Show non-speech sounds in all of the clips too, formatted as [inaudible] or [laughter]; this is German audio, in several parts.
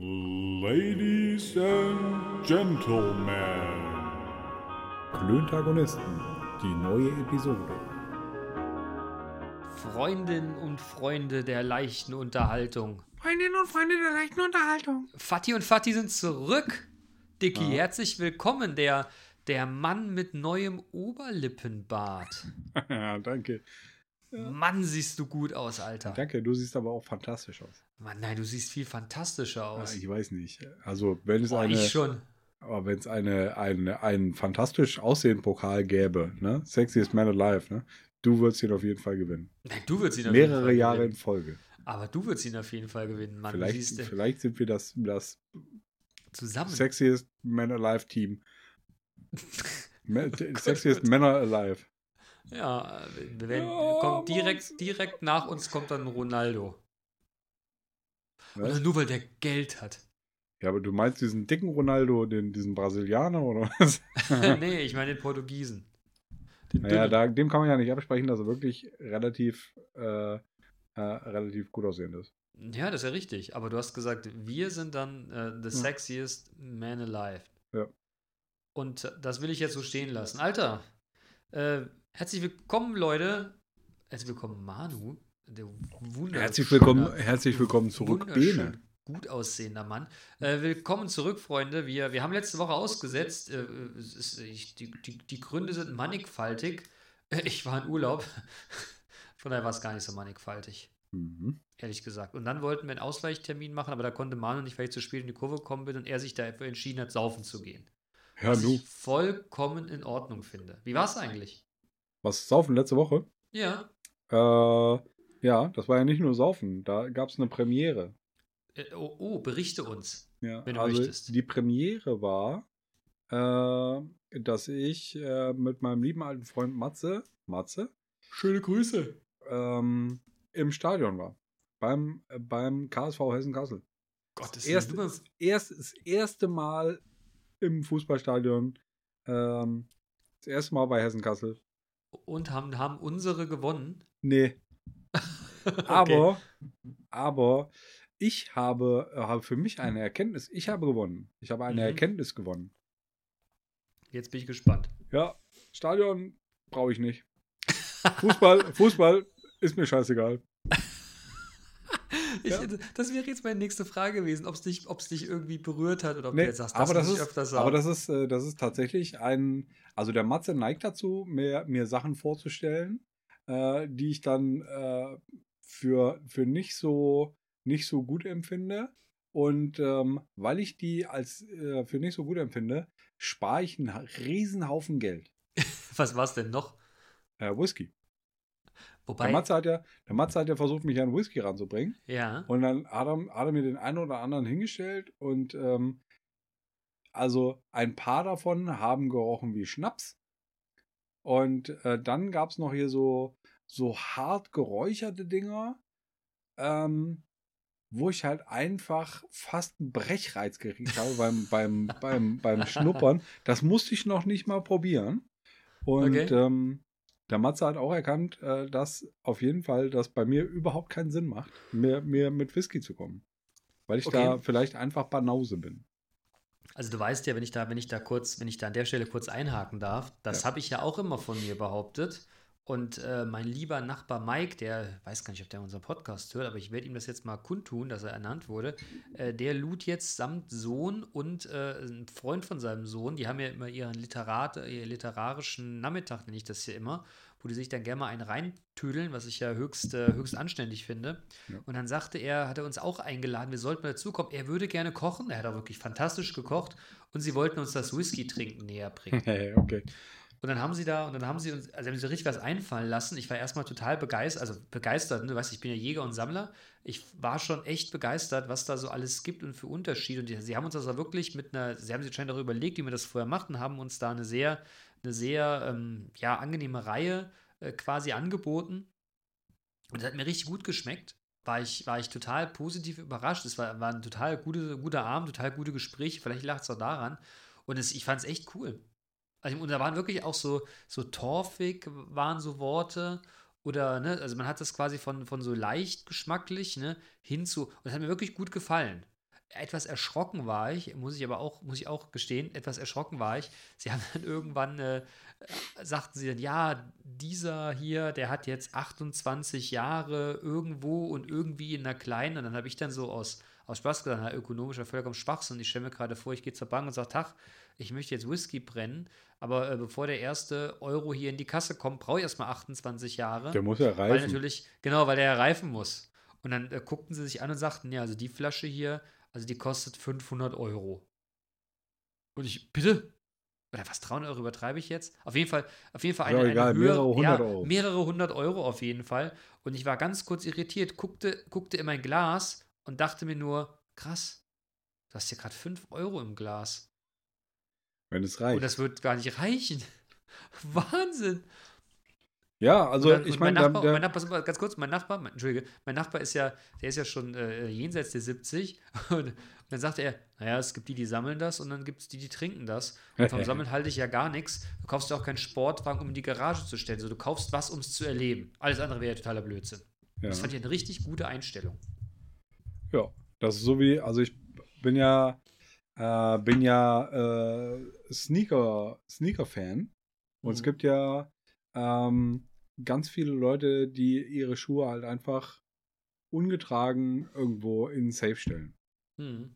Ladies and Gentlemen. Klöntagonisten, die neue Episode. Freundinnen und Freunde der leichten Unterhaltung. Freundinnen und Freunde der leichten Unterhaltung. Fatih und Fatih sind zurück. Dicky, Ah. herzlich willkommen, der, der Mann mit neuem Oberlippenbart. [laughs] ja, danke. Mann, siehst du gut aus, Alter. Danke, du siehst aber auch fantastisch aus. Mann, nein, du siehst viel fantastischer Ja, aus. ich weiß nicht. Also, wenn es Boah, eine, ich schon. aber wenn es eine, eine, einen fantastisch aussehenden Pokal gäbe, ne? Sexiest Man Alive, ne? Du würdest ihn auf jeden Fall gewinnen. Nein, du würdest ihn auf jeden Mehrere Fall Jahre in gewinnen. Folge. Aber du würdest ihn auf jeden Fall gewinnen, Mann. vielleicht, siehst vielleicht sind wir das, das zusammen. Sexiest Man Alive Team. [laughs] Ma- Sexiest Männer Alive. Ja, wir werden, Ja, kommt direkt, direkt nach uns kommt dann Ronaldo. Oder nur weil der Geld hat. Ja, aber du meinst diesen dicken Ronaldo, den, diesen Brasilianer oder was? [laughs] nee, ich meine den Portugiesen. Den Naja, da, dem kann man ja nicht absprechen, dass er wirklich relativ, äh, äh, relativ gut aussehend ist. Ja, das ist ja richtig. Aber du hast gesagt, wir sind dann äh, the sexiest man alive. Ja. Und das will ich jetzt so stehen lassen. Alter, äh, herzlich willkommen, Leute. Herzlich willkommen, Manu. Herzlich willkommen, herzlich willkommen zurück, Bene. Gut aussehender Mann. Äh, willkommen zurück, Freunde. Wir, wir haben letzte Woche ausgesetzt. Äh, ist, ich, die, die, die Gründe sind mannigfaltig. [laughs] Ich war in Urlaub. [laughs] Von daher war es gar nicht so mannigfaltig Mhm. ehrlich gesagt. Und dann wollten wir einen Ausweichtermin machen, aber da konnte Manu nicht, weil ich zu spät in die Kurve gekommen bin und er sich dafür entschieden hat, saufen zu gehen. Ja, Was du, ich vollkommen in Ordnung finde. Wie war es eigentlich? Was saufen letzte Woche? Ja. Äh, ja, das war ja nicht nur saufen, da gab es eine Premiere. Äh, oh, oh, berichte uns. Ja, Wenn du also möchtest. die Premiere war, äh, dass ich äh, mit meinem lieben alten Freund Matze, Matze, Schöne Grüße. ähm, im Stadion war. Beim, äh, beim KSV Hessen-Kassel. Gottes erste, Willen. das, erste, das erste Mal im Fußballstadion. Ähm, das erste Mal bei Hessen-Kassel. Und haben, haben unsere gewonnen. Nee. [laughs] Okay. Aber, aber ich habe, äh, habe für mich eine Erkenntnis. Ich habe gewonnen. Ich habe eine Mhm. Erkenntnis gewonnen. Jetzt bin ich gespannt. Ja, Stadion brauche ich nicht. Fußball, Fußball ist mir scheißegal. Ich. Das wäre jetzt meine nächste Frage gewesen, ob es dich, ob's dich irgendwie berührt hat oder ob Nee, du jetzt sagst, aber das muss ich ist, öfters aber sagen. das ist, äh, das ist tatsächlich ein, also der Matze neigt dazu, mir, mir Sachen vorzustellen, äh, die ich dann äh, für, für nicht so, nicht so gut empfinde. Und ähm, weil ich die als äh, für nicht so gut empfinde, spare ich einen Riesenhaufen Geld. [laughs] Was war es denn noch? Äh, Whisky. Wobei, Der Matze, hat ja, der Matze hat ja versucht, mich an Whisky ranzubringen. ja. Und dann hat er, hat er mir den einen oder anderen hingestellt und ähm, also ein paar davon haben gerochen wie Schnaps. Und äh, dann gab es noch hier so, so hart geräucherte Dinger, ähm, wo ich halt einfach fast einen Brechreiz gekriegt habe beim, [laughs] beim, beim, beim Schnuppern. Das musste ich noch nicht mal probieren. Und Okay. ähm, der Matze hat auch erkannt, äh, dass auf jeden Fall das bei mir überhaupt keinen Sinn macht, mir, mir mit Whisky zu kommen. Weil ich Okay. da vielleicht einfach Banause bin. Also du weißt ja, wenn ich da, wenn ich da kurz, wenn ich da an der Stelle kurz einhaken darf, das Ja. habe ich ja auch immer von mir behauptet. Und äh, mein lieber Nachbar Mike, der weiß gar nicht, ob der unseren Podcast hört, aber ich werde ihm das jetzt mal kundtun, dass er ernannt wurde. Äh, der lud jetzt samt Sohn und äh, ein Freund von seinem Sohn, die haben ja immer ihren Literat, ihren literarischen Nachmittag, nenne ich das hier immer, wo die sich dann gerne mal einen reintüdeln, was ich ja höchst, äh, höchst anständig finde. Ja. Und dann sagte er, hat er uns auch eingeladen, wir sollten mal dazukommen. Er würde gerne kochen, er hat auch wirklich fantastisch gekocht und sie wollten uns das Whisky-Trinken näher bringen. [laughs] okay. Und dann haben sie da, und dann haben sie uns, also haben sie richtig was einfallen lassen. Ich war erstmal total begeistert, also begeistert, ne? du weißt, ich bin ja Jäger und Sammler. Ich war schon echt begeistert, was da so alles gibt und für Unterschiede. Und die, sie haben uns das auch wirklich mit einer, sie haben sich anscheinend darüber überlegt, wie wir das vorher machen, und haben uns da eine sehr, eine sehr, ähm, ja, angenehme Reihe äh, quasi angeboten. Und das hat mir richtig gut geschmeckt. War ich, war ich total positiv überrascht. Es war, war ein total gute, guter Abend, total gute Gespräche. Vielleicht lag es auch daran. Und es, ich fand es echt cool. Also, und da waren wirklich auch so, so torfig waren so Worte. Oder, ne, also man hat das quasi von, von so leicht geschmacklich, ne, hin zu, und das hat mir wirklich gut gefallen. etwas erschrocken war ich, muss ich aber auch, muss ich auch gestehen, etwas erschrocken war ich. Sie haben dann [laughs] irgendwann, äh, sagten sie dann, ja, dieser hier, der hat jetzt 28 Jahre irgendwo und irgendwie in einer kleinen, und dann habe ich dann so aus, aus Spaß gesagt, na, ökonomischer vollkommen Schwachsinn. Ich stelle mir gerade vor, ich gehe zur Bank und sage, Tag, ich möchte jetzt Whisky brennen, aber äh, bevor der erste Euro hier in die Kasse kommt, brauche ich erstmal 28 Jahre. Der muss ja Weil reifen. natürlich, genau, weil der ja reifen muss. Und dann äh, guckten sie sich an und sagten, ja, also die Flasche hier, also die kostet 500 Euro. Und ich, bitte? Oder was, 300 Euro übertreibe ich jetzt? Auf jeden Fall, auf jeden Fall eine, auch egal, eine mehrere höhere, hundert ja, Euro. mehrere hundert Euro auf jeden Fall. Und ich war ganz kurz irritiert, guckte, guckte in mein Glas und dachte mir nur, krass, du hast hier gerade 5 Euro im Glas. Wenn es Und reicht. das wird gar nicht reichen. [laughs] Wahnsinn. ja, also Und dann- ich und mein meine, Nachbar, der, mein Nachbar, ganz kurz, mein Nachbar, mein, Entschuldige, mein Nachbar ist ja, der ist ja schon äh, jenseits der 70 und, [laughs] und dann sagte er, naja, es gibt die, die sammeln das und dann gibt es die, die trinken das. Und vom [laughs] Sammeln halte ich ja gar nichts. Du kaufst ja auch keinen Sportwagen, um in die Garage zu stellen. So, du kaufst was, um es zu erleben. Alles andere wäre ja totaler Blödsinn. ja. Das fand ich eine richtig gute Einstellung. Ja, das ist so wie, also ich bin ja, äh, bin ja äh, Sneaker, Sneaker-Fan. Und es Mhm. gibt ja ähm, ganz viele Leute, die ihre Schuhe halt einfach ungetragen irgendwo in den Safe stellen. Hm.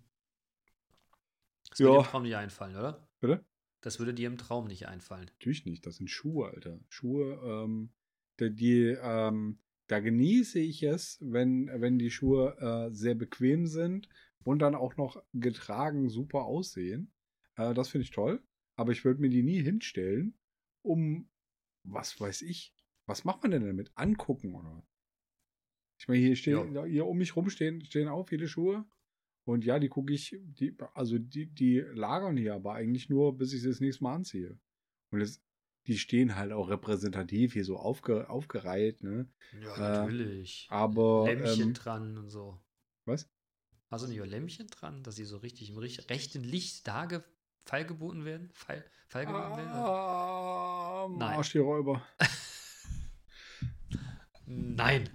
Das würde dir im Traum nicht einfallen, oder? Bitte? Das würde dir im Traum nicht einfallen. Natürlich nicht, das sind Schuhe, Alter. Schuhe, ähm, die, die ähm, da genieße ich es, wenn, wenn die Schuhe äh, sehr bequem sind und dann auch noch getragen super aussehen. Äh, das finde ich toll. Aber ich würde mir die nie hinstellen, um, was weiß ich, was macht man denn damit? Angucken oder? Ich meine, hier stehen, hier um mich rum stehen, stehen auch viele Schuhe. Und ja, die gucke ich, die, also die, die lagern hier aber eigentlich nur, bis ich sie das nächste Mal anziehe. Und es, die stehen halt auch repräsentativ hier so aufge, aufgereiht, ne? Ja, Äh, natürlich. Aber Lämpchen ähm, dran und so. was? Hast du nicht auch Lämpchen dran, dass sie so richtig im rechten Licht da ge- feilgeboten werden? Feil, feilgeboten werden? Ah, Nein. Arsch die Räuber. [laughs] Nein.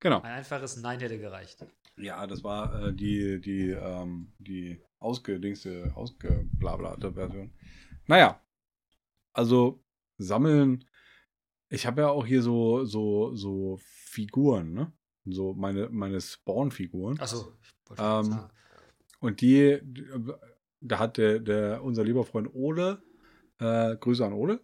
Genau. Ein einfaches Nein hätte gereicht. Ja, das war äh, die, die, ähm, die ausgedingste, ausgeblablerte Version. Naja, also sammeln. Ich habe ja auch hier so, so, so Figuren, ne? So meine, meine Spawn-Figuren. Achso, ich Ähm. Und die, da hat der, der, unser lieber Freund Ole, äh, Grüße an Ole.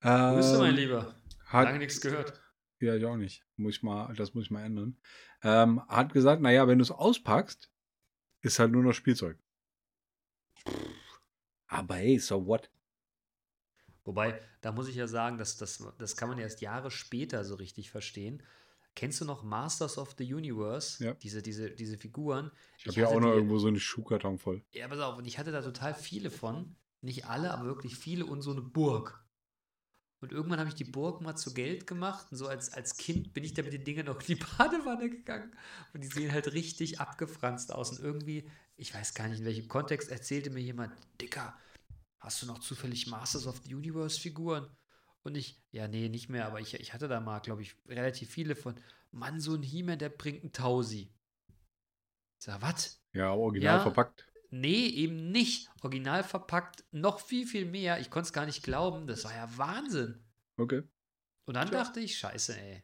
Grüße, mein ähm, Lieber. Hat, Lange nichts gehört. Ja, ich auch nicht. Muss ich mal, das muss ich mal ändern. Ähm, hat gesagt, naja, wenn du es auspackst, ist halt nur noch Spielzeug. Aber hey, so what? Wobei, da muss ich ja sagen, dass das, das kann man erst Jahre später so richtig verstehen. Kennst du noch Masters of the Universe? Ja. Diese, diese, diese Figuren. Ich habe ja auch noch die- irgendwo so einen Schuhkarton voll. Ja, pass auf, und ich hatte da total viele von. Nicht alle, aber wirklich viele und so eine Burg. Und irgendwann habe ich die Burg mal zu Geld gemacht. Und so als, als Kind bin ich da mit den Dingen noch in die [laughs] Badewanne gegangen. Und die sehen halt richtig abgefranst aus. Und irgendwie, ich weiß gar nicht, in welchem Kontext, erzählte mir jemand, Dicker, hast du noch zufällig Masters of the Universe Figuren? Und ich, ja, nee, nicht mehr, aber ich, ich hatte da mal, glaube ich, relativ viele von. Mann, so ein He-Man, der bringt einen Tausi. Ich sag, was? Ja, original Ja. verpackt. Nee, eben nicht. Original verpackt, noch viel, viel mehr. Ich konnte es gar nicht glauben. Das war ja Wahnsinn. Okay. Und dann Tja. dachte ich, scheiße, ey.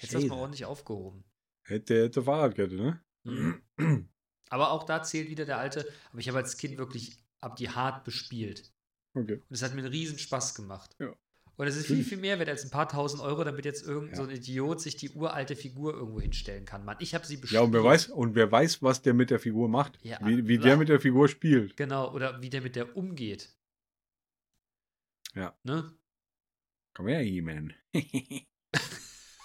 Jetzt das mal ordentlich aufgehoben. Hätte, hätte Fahrradkette, ne? Mhm. Aber auch da zählt wieder der alte, aber ich habe als Kind wirklich ab die hart bespielt. Okay. Und es hat mir einen riesen Spaß gemacht. Ja. Und es ist viel, viel mehr wert als ein paar tausend Euro, damit jetzt irgend Ja. so ein Idiot sich die uralte Figur irgendwo hinstellen kann. Mann, ich habe sie bespielt. Ja, und wer weiß, und wer weiß, was der mit der Figur macht. Ja, wie wie der mit der Figur spielt. Genau, oder wie der mit der umgeht. Ja. Ne? Komm her, He-Man. [laughs]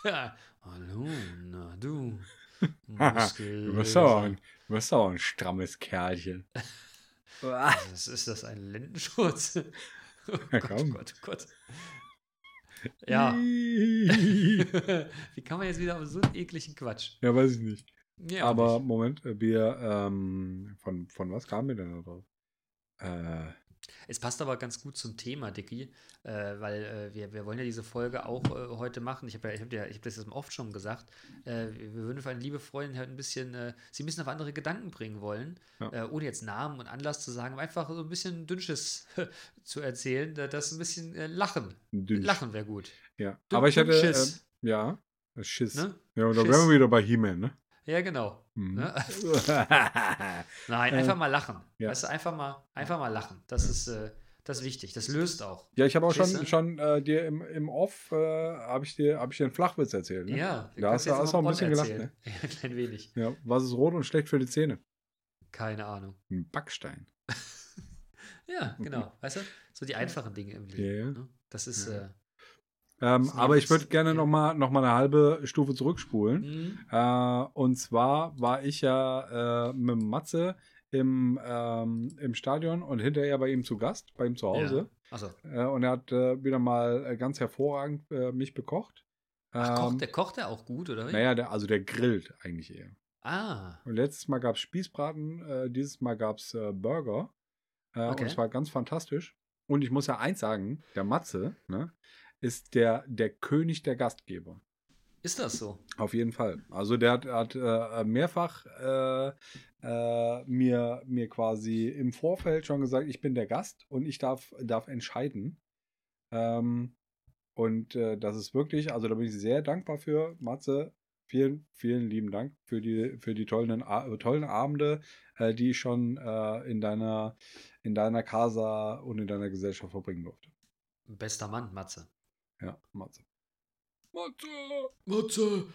Ja. Hallo, na du. [laughs] Du bist auch ein, du bist ein strammes Kerlchen. [laughs] Was ist das, ein Lendenschurz? [laughs] Oh Ja, Gott, komm. Gott, Gott. Ja. [laughs] Wie kann man jetzt wieder auf so einen ekligen Quatsch? ja, weiß ich nicht. Ja, Aber nicht. Moment, äh, wir, ähm, von, von was kamen wir denn da drauf? Äh, Es passt aber ganz gut zum Thema, Dicky, äh, weil äh, wir, wir wollen ja diese Folge auch äh, heute machen. Ich habe ja, ich hab ja, ich hab das oft schon gesagt. Äh, wir würden für eine liebe Freundin halt ein bisschen, äh, sie ein bisschen auf andere Gedanken bringen wollen, Ja. äh, ohne jetzt Namen und Anlass zu sagen, aber einfach so ein bisschen Dünnsches [laughs] zu erzählen, da- das ein bisschen lachen. Dünn. Lachen wäre gut. Ja. Dünn- Aber ich hatte. Ja, Schiss. Ne? Ja, und da wären wir wieder bei He-Man, ne? Ja, genau. Mhm. Ne? ja, [laughs] Nein, einfach mal lachen. ja. Weißt du, einfach mal, einfach mal lachen. Das ist, äh, das ist wichtig. Das löst auch. ich habe auch schon, Verstehst du? schon äh, dir im, im Off, äh, habe ich, dir- hab ich dir einen Flachwitz erzählt. Ne? Ja, Da hast du- hast auch ein bisschen gelacht, erzählen. Ja, [laughs] ein klein wenig. Ja, was ist rot und schlecht für die Zähne? Keine Ahnung. Ein Backstein. [laughs] Ja, genau. Weißt du? So die einfachen Dinge im Leben. Ja, ja. Ne? Das ist. Ja. Äh, Ähm, aber ich würde gerne ja. noch mal, noch mal eine halbe Stufe zurückspulen. mh, Äh, und zwar war ich ja äh, mit Matze im, ähm, im Stadion und hinterher bei ihm zu Gast, bei ihm zu Hause. also, Äh, und er hat äh, wieder mal äh, ganz hervorragend äh, mich bekocht. ach, Ähm, kocht, der kocht der auch gut, oder? wie? naja, der, also der grillt eigentlich eher. Ah, Und letztes Mal gab es Spießbraten, dieses Mal gab es Burger. Okay. Und es war ganz fantastisch. Und ich muss ja eins sagen, der Matze ne, ist der, der König der Gastgeber. ist das so? Auf jeden Fall. Also der hat, hat äh, mehrfach äh, äh, mir, mir quasi im Vorfeld schon gesagt, ich bin der Gast und ich darf, darf entscheiden. Ähm, und äh, das ist wirklich, also da bin ich sehr dankbar für, Matze. Vielen, vielen lieben Dank für die, für die tollen, A- tollen Abende, äh, die ich schon äh, in, deiner, in deiner Casa und in deiner Gesellschaft verbringen durfte. Bester Mann, Matze. Ja, Matze. Matze! Matze!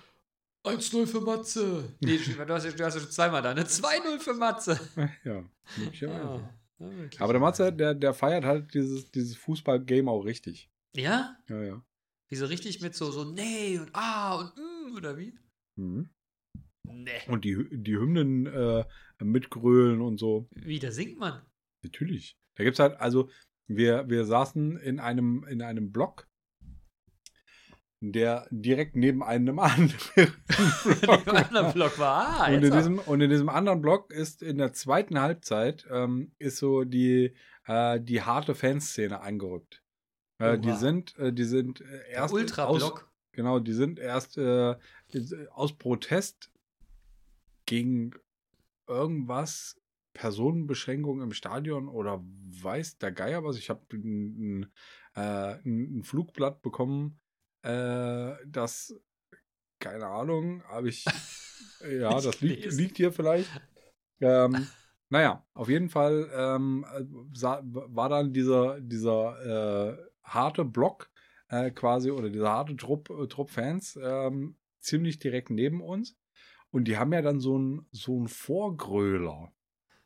1-0 für Matze! Nee, du hast, du hast ja schon zweimal da, ne? 2-0 für Matze! Ja, möglicherweise. Ah, ja, wirklich. Aber der Matze, der, der feiert halt dieses, dieses Fußball-Game auch richtig. Ja? Ja, ja. Wie so richtig mit so, so nee und ah und mm, oder wie? Mhm. Nee. Und die, die Hymnen äh, mitgrölen und so. Wie, da singt man? Natürlich. Da gibt es halt, also, wir, wir saßen in einem, in einem Block, der direkt neben einem [laughs] anderen Block Im anderen Block war. Ah, Und in, diesem, und in diesem anderen Block ist in der zweiten Halbzeit ähm, ist so die, äh, die harte Fanszene eingerückt. Äh, die Oha. sind, äh, die sind äh, erst aus, genau, die sind erst äh, aus Protest gegen irgendwas, Personenbeschränkung im Stadion oder weiß der Geier was. Ich habe ein, äh, ein ein Flugblatt bekommen, äh, das, keine Ahnung, habe ich, [laughs] ja, Nicht das liegt, liegt hier vielleicht. Ähm, [laughs] naja, auf jeden Fall ähm, äh, sah, war dann dieser, dieser äh, harte Block äh, quasi oder dieser harte Trupp, äh, Trupp Fans ähm, ziemlich direkt neben uns. Und die haben ja dann so einen so einen Vorgröler.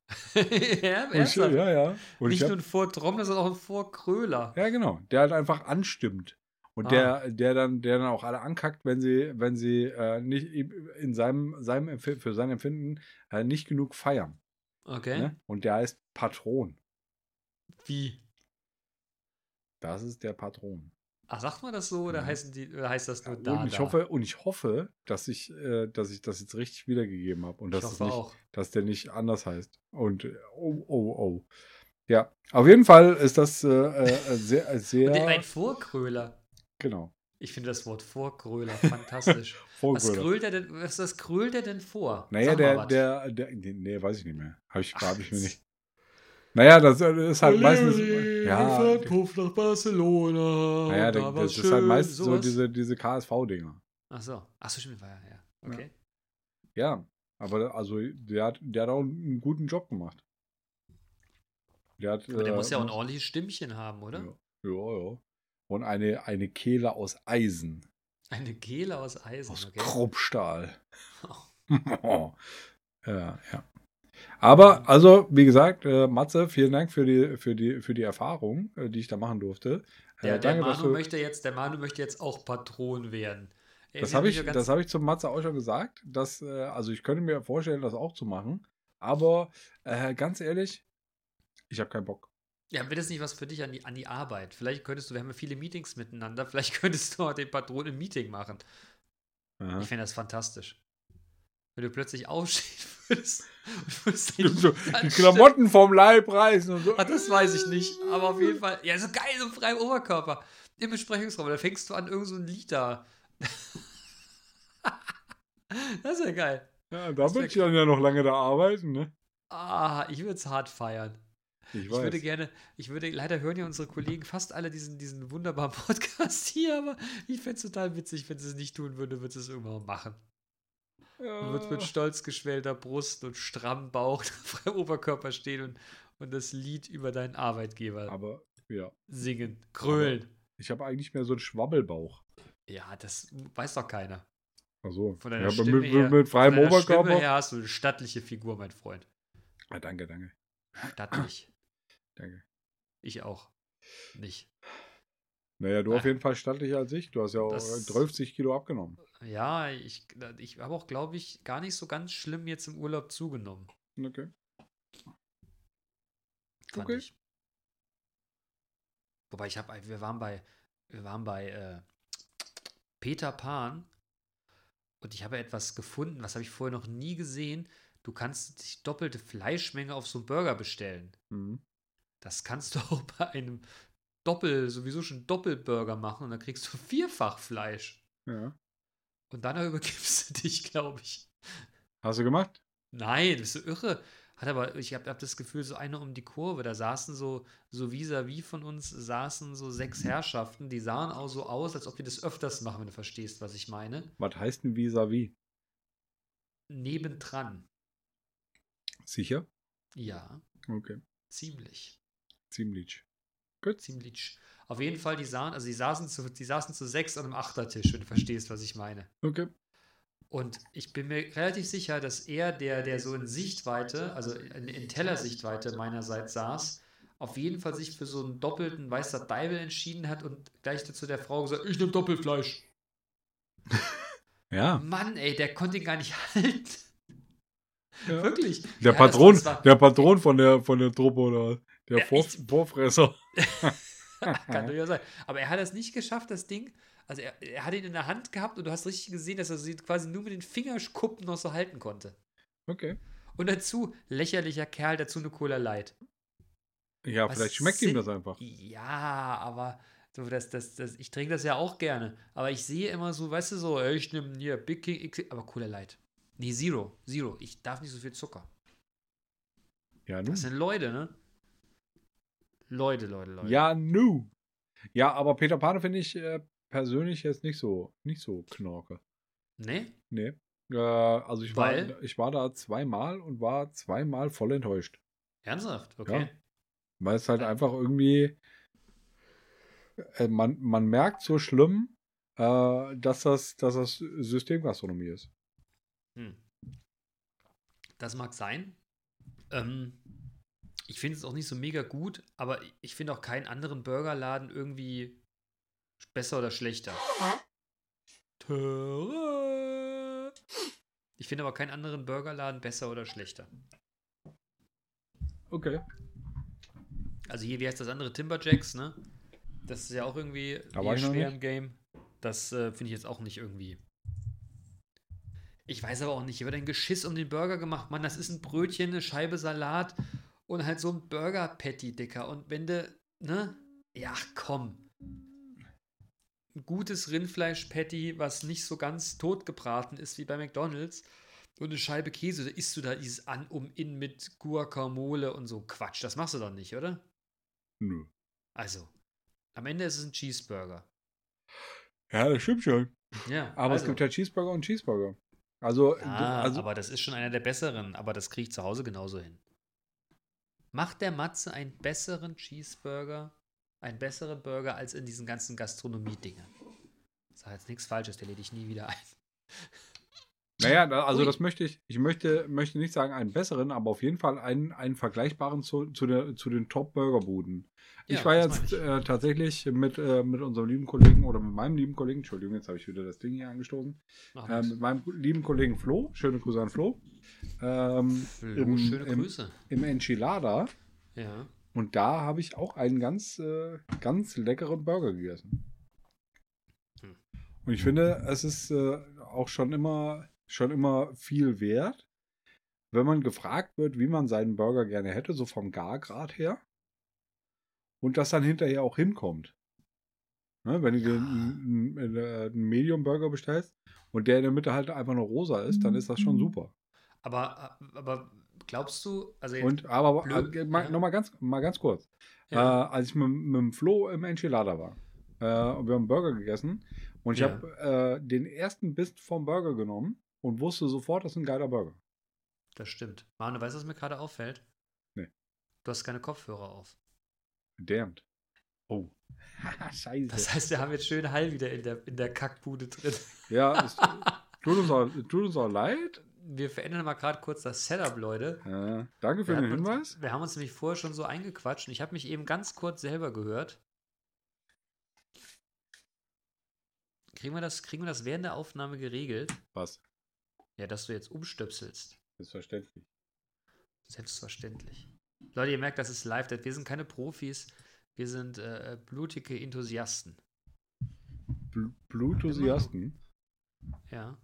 [laughs] ja, ich, ja, ja. Und Nicht ich nur hab, ein Vortrommler, sondern auch ein Vorkröler. ja, genau. Der halt einfach anstimmt. Und Ah. der, der dann, der dann auch alle ankackt, wenn sie, wenn sie äh, nicht in seinem, seinem für sein Empfinden äh, nicht genug feiern. Okay. Ne? Und der heißt Patron. Wie? Das ist der Patron. Ach, sagt man das so oder, Mhm. heißen die, oder heißt das nur und da? ich da? hoffe, und ich hoffe, dass ich, äh, dass ich das jetzt richtig wiedergegeben habe und dass, es nicht, auch. dass der nicht anders heißt. Und oh, oh, oh. Ja, auf jeden Fall ist das äh, äh, sehr, [laughs] sehr Und ein Vorkröler. Genau. Ich finde das Wort Vorkröler fantastisch. [laughs] was, Vorgröler. krölt er denn, was, was krölt er denn vor? Naja, der, was. der, der, nee, weiß ich nicht mehr. Habe ich, hab ich mir nicht. Naja, das ist halt meistens. Ja, Fahrtpuff nach Barcelona. naja, da das ist halt schön, meistens so diese, diese KSV-Dinger. Ach so. Ach so, stimmt, war ja, ja. Okay. Ja, aber also der hat, der hat auch einen guten Job gemacht. Der, hat, Aber der äh, muss ja auch ein ordentliches Stimmchen haben, oder? Ja, ja. ja. Und eine, eine Kehle aus Eisen. Eine Kehle aus Eisen, Aus okay. Kruppstahl. [laughs] [laughs] ja, ja. Aber, also, wie gesagt, äh, Matze, vielen Dank für die, für die, für die Erfahrung, äh, die ich da machen durfte. Äh, Der, der danke, Manu du, möchte jetzt, der Manu möchte jetzt auch Patron werden. Er das ist habe ich, das hab ich zum Matze auch schon gesagt. Dass, äh, also, ich könnte mir vorstellen, das auch zu machen. Aber äh, ganz ehrlich, ich habe keinen Bock. Ja, wäre das nicht was für dich an die, an die Arbeit? Vielleicht könntest du, wir haben ja viele Meetings miteinander, [laughs] vielleicht könntest du auch den Patron im Meeting machen. Aha. Ich finde das fantastisch. wenn du plötzlich aufstehen [laughs] würdest und würdest So, deinen die Klamotten vom Leib reißen und so. Ah, das weiß ich nicht. Aber auf jeden Fall. Ja, so geil, so frei im Oberkörper. Im Besprechungsraum. Da fängst du an, irgend so ein Lied da. [laughs] das ist ja geil. Ja, da will ich dann ja noch lange da arbeiten, ne? Ah, ich würde es hart feiern. Ich Ich würde gerne, ich würde, leider hören ja unsere Kollegen fast alle diesen, diesen wunderbaren [laughs] Podcast hier, aber ich fände es total witzig, wenn sie es nicht tun würden, würde es irgendwann machen. Du würdest mit ja. stolz geschwellter Brust und strammem Bauch [laughs] frei im Oberkörper stehen und, und das Lied über deinen Arbeitgeber Aber ja, singen, krölen. ich habe eigentlich mehr so einen Schwabbelbauch. Ja, das weiß doch keiner. Achso. Von deiner Ja, aber Stimme mit, her, mit, freiem Von deiner Oberkörper. Stimme her hast du eine stattliche Figur, mein Freund. Ah, danke, danke. Stattlich. Danke. Ich auch. Nicht. Naja, du Ah. auf jeden Fall stattlicher als ich. Du hast ja auch Das- 30 Kilo abgenommen. Ja, ich, ich habe auch, glaube ich, gar nicht so ganz schlimm jetzt im Urlaub zugenommen. Okay. Fand Okay. ich. Wobei ich habe, wir waren bei, wir waren bei äh, Peter Pan und ich habe etwas gefunden, was habe ich vorher noch nie gesehen. Du kannst die doppelte Fleischmenge auf so einen Burger bestellen. Mhm. Das kannst du [laughs] auch bei einem Doppel, sowieso schon Doppelburger machen und dann kriegst du vierfach Fleisch. Ja. Und dann [laughs] übergibst du dich, glaube ich. Hast du gemacht? Nein, das ist so irre. Hat aber, ich habe hab das Gefühl, so eine um die Kurve, da saßen so, so vis-à-vis von uns, saßen so sechs Herrschaften, die sahen auch so aus, als ob die das öfters machen, wenn du verstehst, was ich meine. Was heißt denn vis-à-vis? Nebendran. Sicher? Ja, Okay. ziemlich. Ziemlich. Gut. Ziemlich. Auf jeden Fall, die sahen, also die saßen zu, die saßen zu sechs an einem Achtertisch, wenn du verstehst, was ich meine. Okay. Und ich bin mir relativ sicher, dass er, der, der so in Sichtweite, also in, in Tellersichtweite meinerseits saß, auf jeden Fall sich für so einen doppelten weißer Deibel entschieden hat und gleich dazu der Frau gesagt, ich nehme Doppelfleisch. [laughs] Ja. Mann, ey, der konnte ihn gar nicht [laughs] halten. ja. Wirklich. Der Ja, Patron, war- der Patron von der, von der Truppe oder der Ja, Vor ich- Vorfresser. [laughs] Kann durchaus sein. Aber er hat es nicht geschafft, das Ding. Also er, er hat ihn in der Hand gehabt und du hast richtig gesehen, dass er sie quasi nur mit den Fingerkuppen noch so halten konnte. Okay. Und dazu, lächerlicher Kerl, dazu eine Cola Light. Ja, Was vielleicht schmeckt ihm sind- das einfach. Ja, aber so, das, das, das, ich trinke das ja auch gerne. Aber ich sehe immer so, weißt du, so, ich nehme hier Big King X, aber Cola Light. Nee, Zero. Zero. Ich darf nicht so viel Zucker. Ja, nu. Das sind Leute, ne? Leute, Leute, Leute. Ja, nu. Ja, aber Peter Pan finde ich äh, persönlich jetzt nicht so, nicht so knorke. Ne? Nee. Äh, also ich war, Weil? ich war da zweimal und war zweimal voll enttäuscht. Ernsthaft? Okay. Ja. Weil es halt einfach irgendwie, äh, man, man merkt so schlimm, äh, dass, das, dass das Systemgastronomie ist. Hm. Das mag sein. Ähm, ich finde es auch nicht so mega gut, aber ich finde auch keinen anderen Burgerladen irgendwie besser oder schlechter. Ich finde aber keinen anderen Burgerladen besser oder schlechter. Okay. Also hier, wie heißt das andere? Timberjacks, ne? Das ist ja auch irgendwie noch schwer im Game. Das äh, finde ich jetzt auch nicht irgendwie. Ich weiß aber auch nicht, hier wird ein Geschiss um den Burger gemacht. Mann, das ist ein Brötchen, eine Scheibe Salat und halt so ein Burger-Patty, Dicker. Und wenn du, ne? Ja, komm. Ein gutes Rindfleisch-Patty, was nicht so ganz tot gebraten ist wie bei McDonalds. Und eine Scheibe Käse, da isst du da dieses an um in mit Guacamole und so Quatsch. Das machst du doch nicht, oder? Nö. Also, am Ende ist es ein Cheeseburger. Ja, das stimmt schon. Ja, Aber also, es gibt ja Cheeseburger und Cheeseburger. Also, ja, also aber das ist schon einer der besseren, aber das kriege ich zu Hause genauso hin. Macht der Matze einen besseren Cheeseburger, einen besseren Burger als in diesen ganzen Gastronomie-Dingen? Sag jetzt nichts Falsches, der lädt dich nie wieder ein. Naja, also Ui. das möchte ich, ich möchte, möchte nicht sagen einen besseren, aber auf jeden Fall einen, einen vergleichbaren zu, zu, der, zu den Top-Burger-Buden. Ja, ich war jetzt meine äh, tatsächlich mit, äh, mit unserem lieben Kollegen oder mit meinem lieben Kollegen, Entschuldigung, jetzt habe ich wieder das Ding hier angestoßen, äh, mit meinem lieben Kollegen Flo, schöne Grüße an Flo, ähm, im- schöne im- Grüße. im Enchilada Ja. und da habe ich auch einen ganz, äh, ganz leckeren Burger gegessen. Hm. Und ich finde, es ist äh, auch schon immer schon immer viel wert, wenn man gefragt wird, wie man seinen Burger gerne hätte, so vom Gargrad her. Und das dann hinterher auch hinkommt. Ne, wenn du dir einen, einen, einen Medium-Burger bestellst und der in der Mitte halt einfach nur rosa ist, dann ist das schon super. Aber, aber glaubst du, also jetzt- Und aber blöd, mal, ja. noch mal ganz, mal ganz kurz. Ja. Äh, als ich mit, mit dem Flo im Enchilada war, äh, und wir haben einen Burger gegessen und ich Ja. habe äh, den ersten Biss vom Burger genommen und wusste sofort, das ist ein geiler Burger. das stimmt. Manu, weißt du, was mir gerade auffällt? Nee. Du hast keine Kopfhörer auf. Damned. Oh. [laughs] Scheiße. Das heißt, wir haben jetzt schön Hall wieder in der, in der Kackbude drin. ja, es [laughs] tut uns, auch, tut uns auch leid. Wir verändern mal gerade kurz das Setup, Leute. Äh, danke für Wir, den Hinweis. Uns, wir haben uns nämlich vorher schon so eingequatscht und ich habe mich eben ganz kurz selber gehört. Kriegen wir, das, kriegen wir das während der Aufnahme geregelt? Was? Ja, dass du jetzt umstöpselst. Selbstverständlich. Selbstverständlich. Leute, ihr merkt, das ist live. Wir sind keine Profis. Wir sind äh, blutige Enthusiasten. Bl Blutosiasten. Ja,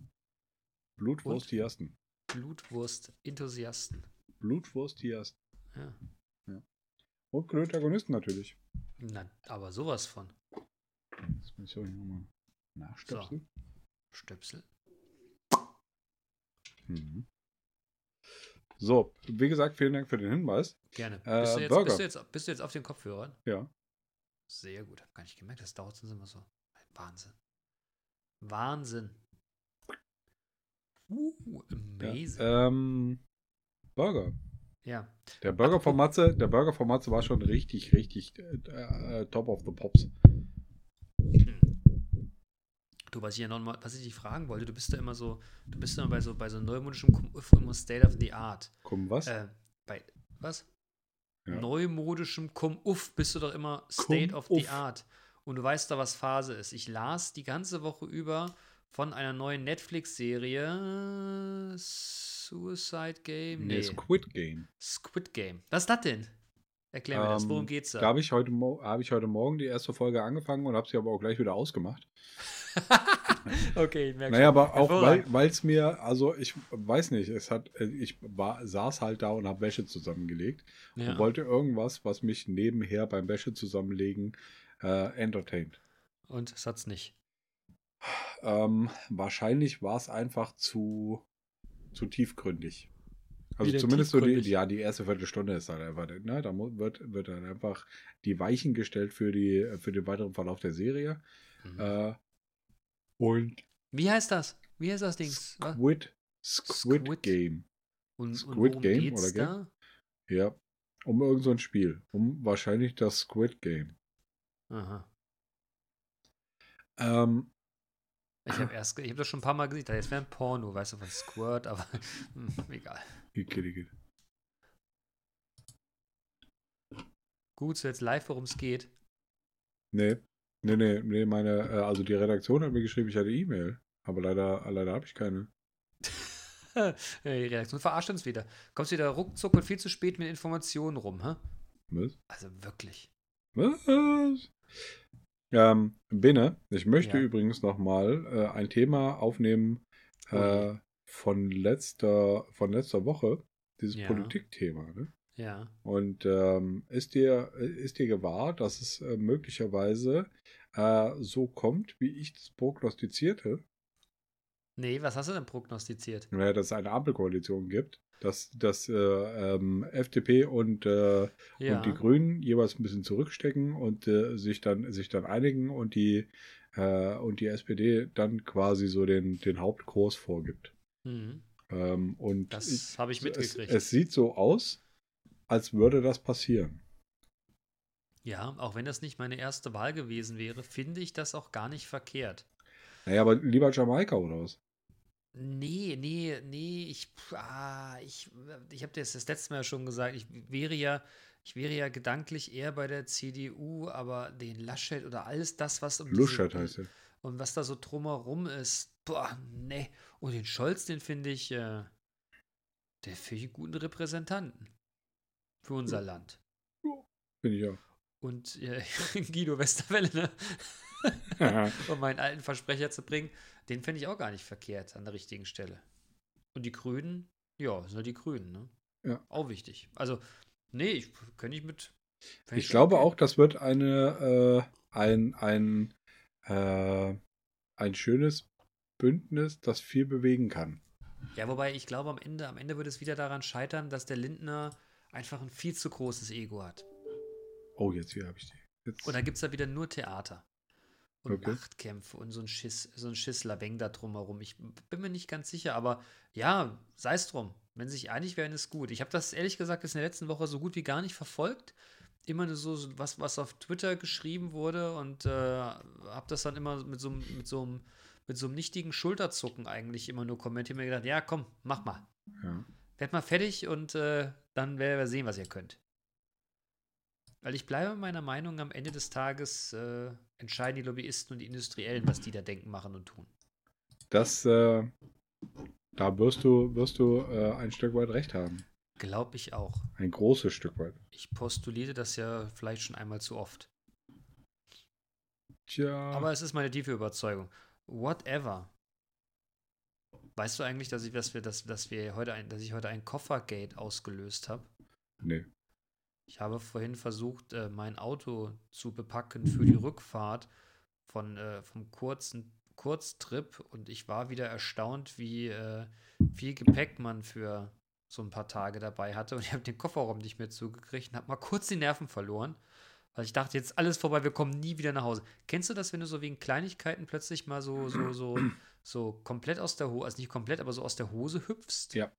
Blutwurstiasten. Blutwurst-Enthusiasten. Blutwurstiasten. Ja. Und Protagonisten natürlich. Na, aber sowas von. Das muss ich auch nochmal nachstöpseln. Stöpsel. Mhm. So, wie gesagt, vielen Dank für den Hinweis. Gerne. Äh, bist, du jetzt, bist, du jetzt, bist du jetzt auf den Kopfhörern? Ja. Sehr gut. Hab gar nicht gemerkt, das dauert sonst immer so. Wahnsinn. Wahnsinn. Uh, amazing. Ja, ähm, Burger. Ja. Der Burger von Matze, der Burger von Matze war schon richtig, richtig äh, äh, top of the pops. Du, was ich ja noch mal, was ich dich fragen wollte, du bist da immer so, du bist immer bei so, bei so neumodischem immer State of the Art. Komm, was? Äh, bei, was? Ja. Neumodischem Cum-Uff bist du doch immer State of the. Art. Und du weißt da, was Phase ist. Ich las die ganze Woche über von einer neuen Netflix-Serie Suicide Game? nee, Nee, Squid Game. Squid Game. Was ist das denn? Erklär mir das. Ähm, Worum geht's da? Da habe ich, heute habe ich heute Morgen die erste Folge angefangen und habe sie aber auch gleich wieder ausgemacht. [laughs] okay, ich merke Naja, aber auch, weil es mir, also ich weiß nicht, es hat, äh, ich war, saß halt da und habe Wäsche zusammengelegt und ja. wollte irgendwas, was mich nebenher beim Wäsche zusammenlegen äh, entertaint. Und es hat's nicht. Ähm, wahrscheinlich war es einfach zu, zu tiefgründig. Also Wieder zumindest so die, tiefgründig. ja, die erste Viertelstunde ist halt einfach, ne, da wird, wird dann einfach die Weichen gestellt für die, für den weiteren Verlauf der Serie. Mhm. Äh, und Wie heißt das? Wie heißt das Ding? Squid, Squid, Squid? Game. Und, und Squid worum Game oder da? Ja. Um irgend so ein Spiel. Um wahrscheinlich das Squid Game. Aha. Ähm, Ich habe erst, ge- ich habe das schon ein paar Mal gesehen. Jetzt wäre ein Porno, weißt du, von Squirt, aber [laughs] hm, egal. Igitt, igitt. Gut, so jetzt live, worum es geht. nee. Nee, nee, nee, meine, äh, also die Redaktion hat mir geschrieben, ich hatte E-Mail. Aber leider, leider habe ich keine. [laughs] Die Redaktion verarscht uns wieder. Kommst wieder ruckzuck und viel zu spät mit Informationen rum, hä? Was? Also wirklich. Was? Ähm, Bene, ich möchte Ja. übrigens nochmal äh, ein Thema aufnehmen Oh äh, von letzter, von letzter Woche. Dieses Ja. Politikthema, ne? Ja. Und ähm, ist, dir, ist dir gewahr, dass es äh, möglicherweise äh, so kommt, wie ich das prognostizierte? Nee, was hast du denn prognostiziert? Naja, dass es eine Ampelkoalition gibt, dass, dass äh, ähm, FDP und, äh, Ja. und die Grünen jeweils ein bisschen zurückstecken und äh, sich, dann, sich dann einigen und die, äh, und die SPD dann quasi so den, den Hauptkurs vorgibt. Mhm. Ähm, und Das habe ich es, mitgekriegt. es sieht so aus, als würde das passieren. ja, auch wenn das nicht meine erste Wahl gewesen wäre, finde ich das auch gar nicht verkehrt. Naja, aber lieber Jamaika oder was? Nee, nee, nee, ich, ah, ich, ich habe das das letzte Mal schon gesagt, ich wäre ja, ich wäre ja gedanklich eher bei der CDU, aber den Laschet oder alles das, was um Luschert heißt er. und was da so drumherum ist, boah, nee. Und den Scholz, den finde ich, äh, der finde ich einen guten Repräsentanten für unser Land. Finde ich auch. Und äh, [laughs] Guido Westerwelle, ne? [laughs] um meinen alten Versprecher zu bringen, den finde ich auch gar nicht verkehrt an der richtigen Stelle. Und die Grünen, ja, sind halt die Grünen, ne? Ja. Auch wichtig. Also, nee, ich könnte ich mit. fänd Ich glaube auch, das wird eine, äh, ein, ein, äh, ein schönes Bündnis, das viel bewegen kann. Ja, wobei ich glaube, am Ende, am Ende wird es wieder daran scheitern, dass der Lindner einfach ein viel zu großes Ego hat. Oh, jetzt hier habe ich die. Jetzt. Und da gibt es da wieder nur Theater. Und Okay. Machtkämpfe und so ein Schiss, so ein Schisslabeng da drumherum. Ich bin mir nicht ganz sicher, aber ja, sei es drum. Wenn sie sich einig wären, ist gut. Ich habe das ehrlich gesagt jetzt in der letzten Woche so gut wie gar nicht verfolgt. Immer nur so was, was auf Twitter geschrieben wurde und äh, habe das dann immer mit so, einem- mit, so einem, mit so einem nichtigen Schulterzucken eigentlich immer nur kommentiert. Mir gedacht, ja, komm, mach mal. ja. Werd mal fertig und äh, dann werden wir sehen, was ihr könnt. Weil ich bleibe meiner Meinung, am Ende des Tages äh, entscheiden die Lobbyisten und die Industriellen, was die da denken, machen und tun. Das, äh, da wirst du, wirst du äh, ein Stück weit recht haben. Glaube ich auch. Ein großes Stück weit. Ich postulierte das ja vielleicht schon einmal zu oft. Tja. Aber es ist meine tiefe Überzeugung. Whatever. Weißt du eigentlich, dass ich, dass wir, dass, dass wir heute ein, dass ich heute ein Koffergate ausgelöst habe? nee. Ich habe vorhin versucht, äh, mein Auto zu bepacken für die Rückfahrt von, äh, vom kurzen Kurztrip und ich war wieder erstaunt, wie äh, viel Gepäck man für so ein paar Tage dabei hatte und ich habe den Kofferraum nicht mehr zugekriegt und habe mal kurz die Nerven verloren, weil ich dachte, jetzt ist alles vorbei, wir kommen nie wieder nach Hause. Kennst du das, wenn du so wegen Kleinigkeiten plötzlich mal so, so, so, [clears throat] so komplett aus der Hose, also nicht komplett, aber so aus der Hose hüpfst? Ja.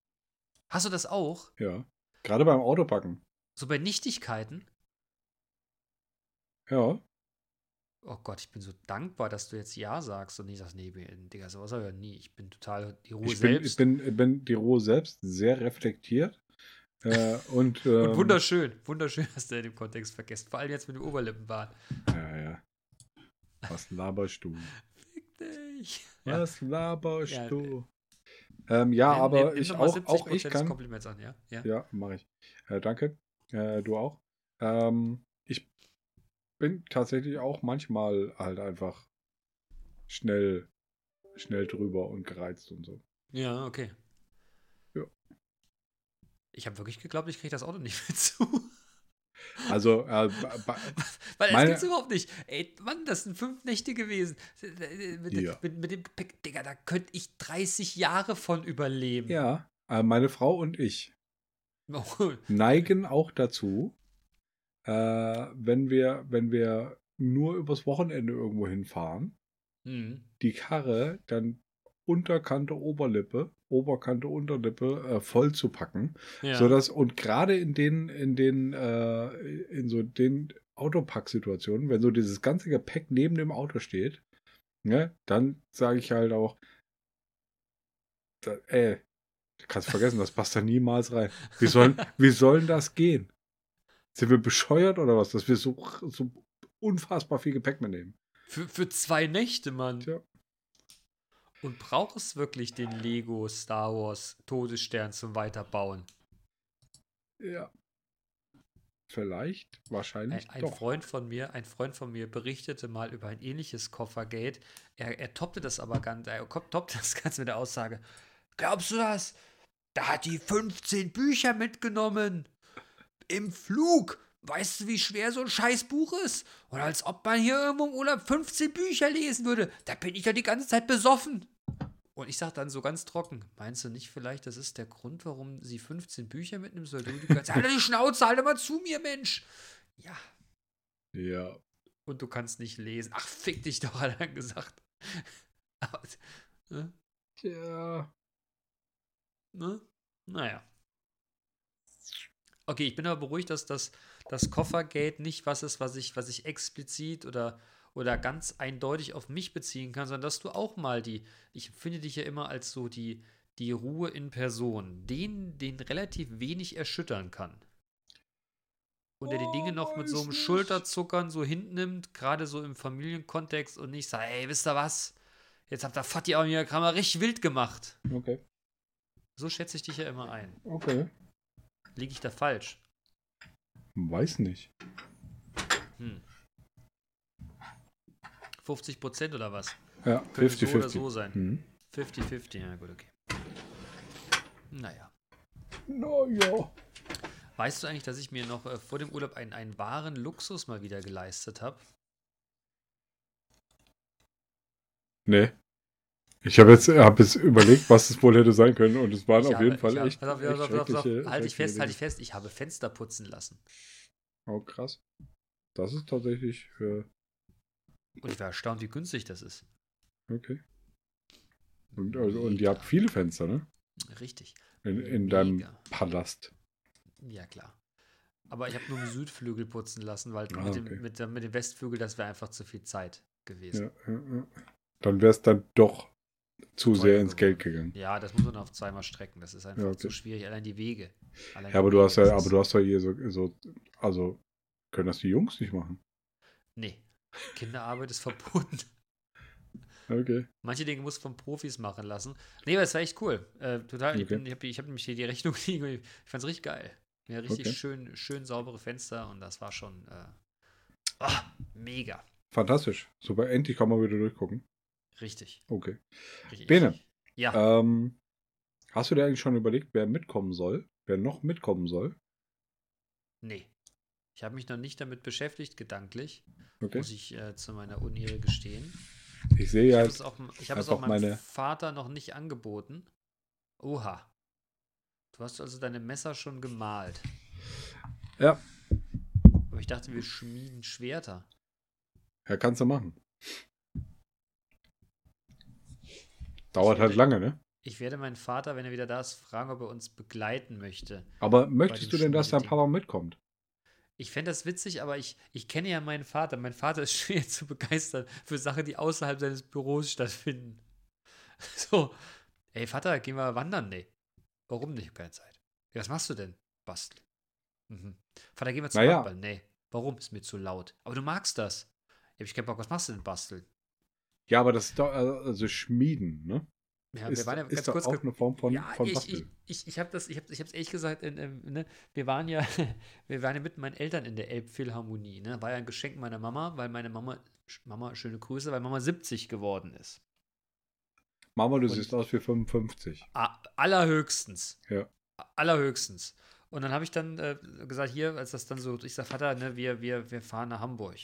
Hast du das auch? Ja. Gerade beim Autopacken. So bei Nichtigkeiten? Ja. Oh Gott, ich bin so dankbar, dass du jetzt Ja sagst und nicht sagst, nee, Digga, sowas habe ich ja nie. Ich bin total die Ruhe Ich bin, selbst. bin, ich bin die Ruhe selbst sehr reflektiert. Äh, [laughs] und, ähm, und wunderschön, wunderschön hast du in dem Kontext vergessen. Vor allem jetzt mit dem Oberlippenbart. Ja, ja. Was laberst du? Fick dich. Ja. Was laberst Ja, du? Ähm, ja, Nimm- aber nimm- nimm ich auch, 70% auch ich kann. Kompliments an, ja? Ja. Ja, mache ich. Äh, danke. Äh, du auch. Ähm, ich bin tatsächlich auch manchmal halt einfach schnell, schnell drüber und gereizt und so. Ja, okay. Ja. Ich habe wirklich geglaubt, ich kriege das Auto nicht [laughs] mehr zu. Also, äh, [laughs] Weil das gibt's überhaupt nicht. Ey, Mann, das sind fünf Nächte gewesen. Mit, Ja. mit, mit dem Gepäck, Digga, da könnte ich 30 Jahre von überleben. ja, äh, meine Frau und ich neigen auch dazu, äh, wenn wir, wenn wir nur übers Wochenende irgendwo hinfahren, hm. die Karre dann Unterkante, Oberlippe, Oberkante, Unterlippe äh, voll zu packen. Ja. So dass, und gerade in den, in den, äh, in so den Autopack-Situationen, wenn so dieses ganze Gepäck neben dem Auto steht, ne, dann sage ich halt auch, da, ey, du kannst vergessen, das passt da niemals rein. Wie sollen, wie sollen das gehen? Sind wir bescheuert oder was, dass wir so, so unfassbar viel Gepäck mitnehmen? Für, für zwei Nächte, Mann. Tja. Und braucht es wirklich den Lego Star Wars Todesstern zum Weiterbauen? Ja. Vielleicht, wahrscheinlich Ein, ein. Freund von mir, ein Freund von mir berichtete mal über ein ähnliches Koffergate. Er, er toppte das aber ganz, er toppte das [laughs] Ganze mit der Aussage: Glaubst du das? Da hat die 15 Bücher mitgenommen. Im Flug. Weißt du, wie schwer so ein Scheißbuch ist? Und als ob man hier irgendwo im Urlaub 15 Bücher lesen würde. Da bin ich ja die ganze Zeit besoffen. Und ich sag dann so ganz trocken: Meinst du nicht vielleicht, das ist der Grund, warum sie 15 Bücher mitnehmen soll? Du die ganze [laughs] halt die Schnauze, halt mal zu mir, Mensch. Ja, Ja. und du kannst nicht lesen. Ach, fick dich doch, hat er gesagt. [laughs] Aber, ne? Tja. Ne? Naja. Okay, ich bin aber beruhigt, dass das, das Koffergate nicht was ist, was ich, was ich explizit oder, oder ganz eindeutig auf mich beziehen kann, sondern dass du auch mal die, ich finde dich ja immer als so die, die Ruhe in Person, den, den relativ wenig erschüttern kann. Und der die Dinge noch mit so einem. Schulterzuckern so hintnimmt, gerade so im Familienkontext und nicht sagt, ey, wisst ihr was? Jetzt habt ihr Fatih auch hier Kamera richtig wild gemacht. Okay. So schätze ich dich ja immer ein. Okay. Liege ich da falsch? Weiß nicht. Hm. 50 Prozent oder was? Ja, Könnte 50, so oder 50. so sein. Mhm. 50-50, ja gut, okay. Naja. Naja. Weißt du eigentlich, dass ich mir noch äh, vor dem Urlaub einen, einen wahren Luxus mal wieder geleistet habe? Nee. Ich habe jetzt, hab jetzt überlegt, was es wohl hätte sein können und es waren Ich auf habe- jeden Fall ich habe- echt, auf, echt auf, auf, Halt dich fest, halt dich fest. Ich habe Fenster putzen lassen. Oh, krass. Das ist tatsächlich, äh, Und ich war erstaunt, wie günstig das ist. okay. Und, also, und ihr habt viele Fenster, ne? Richtig. In, in deinem. Palast. Ja, klar. Aber ich habe nur den Südflügel putzen lassen, weil Ah, mit, dem, okay. mit, mit dem Westflügel, das wäre einfach zu viel Zeit gewesen. Ja, ja, ja. Dann wäre es dann doch zu sehr ins Geld geworden. gegangen. Ja, das muss man auf zweimal strecken. Das ist einfach Ja, okay. zu schwierig. Allein die Wege. Allein Ja, aber du Wege, hast ja, aber du hast doch hier so, so, also können das die Jungs nicht machen. Nee. Kinderarbeit ist verboten. Okay. Manche Dinge muss von Profis machen lassen. Nee, aber es war echt cool. Äh, total. Ich, Okay. bin- ich habe ich hab nämlich hier die Rechnung [laughs] liegen ich fand es richtig geil. Ja, richtig Okay. schön, schön saubere Fenster und das war schon äh, ah, mega. Fantastisch. Super, endlich kann man wieder durchgucken. Richtig. Okay. richtig Bene. Ja. Ähm, hast du dir eigentlich schon überlegt, wer mitkommen soll? Wer noch mitkommen soll? Nee. Ich habe mich noch nicht damit beschäftigt, gedanklich. Okay. Muss ich äh, zu meiner Unehre gestehen. Ich sehe Ich ja, habe es auch, ich hab es auch meinem meine- Vater noch nicht angeboten. Oha. Du hast also deine Messer schon gemalt. ja, Aber ich dachte, wir schmieden Schwerter. ja, kannst du machen. Dauert halt lange, ne? Ich werde meinen Vater, wenn er wieder da ist, fragen, ob er uns begleiten möchte. Aber möchtest du denn, dass dein. Papa mitkommt? Ich fände das witzig, aber ich, ich kenne ja meinen Vater. Mein Vater ist [laughs] schwer zu begeistern für Sachen, die außerhalb seines Büros stattfinden. [laughs] So, ey Vater, gehen wir wandern? Nee. Warum nicht? Ich keine Zeit. Ja, was machst du denn? Bastel. Mhm. Vater, gehen wir zum Naja. Handball? Nee. Warum? Ist mir zu laut. Aber du magst das. Ja, hab ich keinen Bock. Was machst du denn basteln? Ja, aber das ist doch, also Schmieden, ne? Ja, ist wir waren ja ganz kurz auch eine Form von, ja, von ich, ich, ich, ich habe das, ich habe ich hab's ehrlich gesagt, in, ähm, ne, wir waren ja, [laughs] wir waren ja mit meinen Eltern in der Elbphilharmonie, ne? War ja ein Geschenk meiner Mama, weil meine Mama, Mama, schöne Grüße, weil Mama 70 geworden ist. Mama, du Und- siehst aus wie 55. A allerhöchstens. Ja. Allerhöchstens. Und dann habe ich dann äh, gesagt, hier, als das dann so, ich sag, Vater, ne, wir, wir, wir fahren nach Hamburg.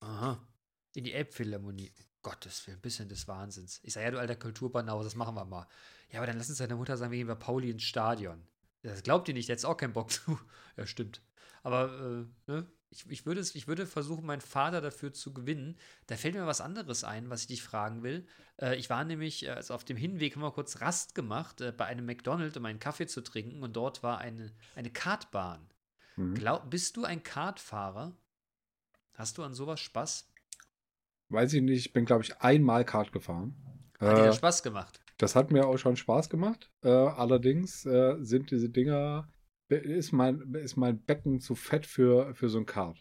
Aha. In die Elbphilharmonie. Gottes Willen, ein bisschen des Wahnsinns. Ich sage, ja, du alter Kulturbanause, das machen wir mal. Ja, aber dann lass uns deine Mutter sagen, wir gehen bei Pauli ins Stadion. Das glaubt ihr nicht, der hat jetzt auch keinen Bock [laughs] zu. ja, stimmt. Aber, äh, ne? Ich, ich, würde es, ich würde versuchen, meinen Vater dafür zu gewinnen. Da fällt mir was anderes ein, was ich dich fragen will. Äh, ich war nämlich, äh, also auf dem Hinweg haben wir kurz Rast gemacht äh, bei einem McDonald's, um einen Kaffee zu trinken. Und dort war eine, eine Kartbahn. Mhm. Glaub, bist du ein Kartfahrer? Hast du an sowas Spaß? Weiß ich nicht, ich bin, glaube ich, einmal Kart gefahren. Hat dir Äh, das Spaß gemacht? Das hat mir auch schon Spaß gemacht. Äh, allerdings äh, sind diese Dinger, ist mein, ist mein Becken zu fett für, für so ein Kart.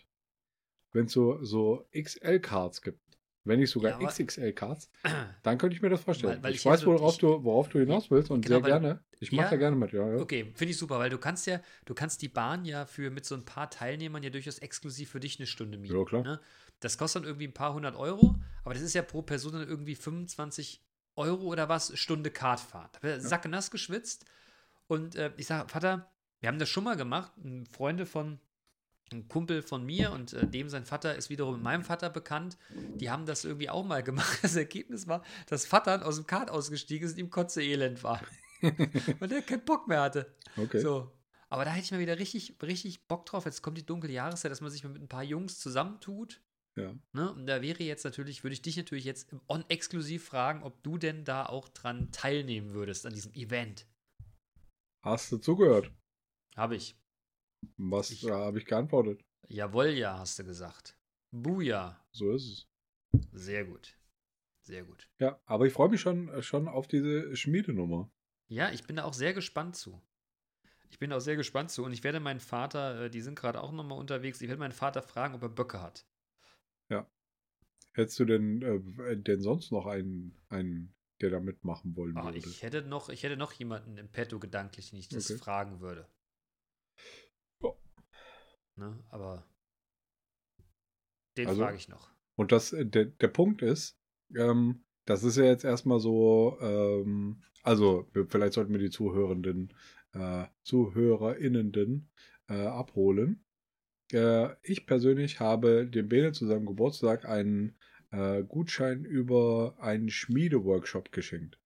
Wenn es so, so XL-Karts gibt, wenn nicht sogar Ja, XXL-Karts, [clears throat] dann könnte ich mir das vorstellen. Weil- weil ich ich weiß, worauf, ich- du, worauf du hinaus willst und Genau, sehr gerne. Ich mache Ja. da gerne mit, ja. ja. Okay, finde ich super, weil du kannst ja, du kannst die Bahn ja für mit so ein paar Teilnehmern ja durchaus exklusiv für dich eine Stunde mieten. Ja, klar. Ne? Das kostet dann irgendwie ein paar hundert Euro, aber das ist ja pro Person dann irgendwie 25 Euro oder was, Stunde Kartfahrt. Da wird sackenass geschwitzt. Und äh, ich sage, Vater, wir haben das schon mal gemacht. Ein Freunde von, ein Kumpel von mir und äh, dem sein Vater ist wiederum mit meinem Vater bekannt. Die haben das irgendwie auch mal gemacht. [laughs] Das Ergebnis war, dass Vater aus dem Kart ausgestiegen ist und ihm kotze elend war. [laughs] Weil der keinen Bock mehr hatte. Okay. So. Aber da hätte ich mal wieder richtig, richtig Bock drauf. Jetzt kommt die dunkle Jahreszeit, dass man sich mal mit ein paar Jungs zusammentut. Ja. Ne? Und da wäre jetzt natürlich, würde ich dich natürlich jetzt on exklusiv fragen, ob du denn da auch dran teilnehmen würdest an diesem Event. Hast du zugehört? Habe ich. Was äh, habe ich geantwortet? Jawohl, ja, hast du gesagt. Buja. So ist es. Sehr gut. Sehr gut. Ja, aber ich freue mich schon, äh, schon auf diese Schmiedenummer. Ja, ich bin da auch sehr gespannt zu. Ich bin auch sehr gespannt zu. Und ich werde meinen Vater, äh, die sind gerade auch nochmal unterwegs, ich werde meinen Vater fragen, ob er Böcke hat. Hättest du denn, äh, denn sonst noch einen, einen, der da mitmachen wollen Ah, würde? ich, hätte noch, ich hätte noch jemanden im Petto gedanklich, den ich das Okay. fragen würde. Ja. Ne, aber den Also- frage ich noch. Und das, äh, der, der Punkt ist, ähm, das ist ja jetzt erstmal so, ähm, also vielleicht sollten wir die Zuhörenden äh, ZuhörerInnen äh, abholen. Äh, ich persönlich habe dem Bene zu seinem Geburtstag einen äh, Gutschein über einen Schmiedeworkshop geschenkt.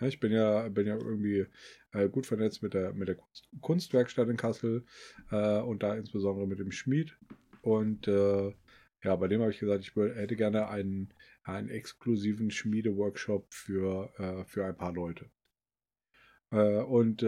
Ja, ich bin ja, bin ja irgendwie äh, gut vernetzt mit der, mit der Kunstwerkstatt in Kassel äh, und da insbesondere mit dem Schmied. Und äh, ja, bei dem habe ich gesagt, ich hätte gerne einen, einen exklusiven Schmiedeworkshop für, äh, für ein paar Leute. Äh, und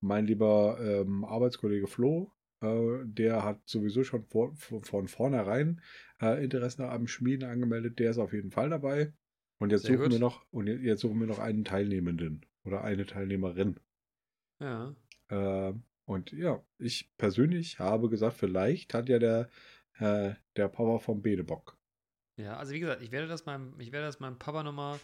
mein lieber ähm, Arbeitskollege Flo, der hat sowieso schon vor, von vornherein äh, Interesse am Schmieden angemeldet. Der ist auf jeden Fall dabei. Und jetzt Sehr suchen gut. wir noch und jetzt- suchen wir noch einen Teilnehmenden oder eine Teilnehmerin. Ja. Äh, und ja, ich persönlich habe gesagt, vielleicht hat ja der, äh, der Papa vom Bene Bock. Ja, also wie gesagt, ich werde das meinem, ich werde das meinem Papa nochmal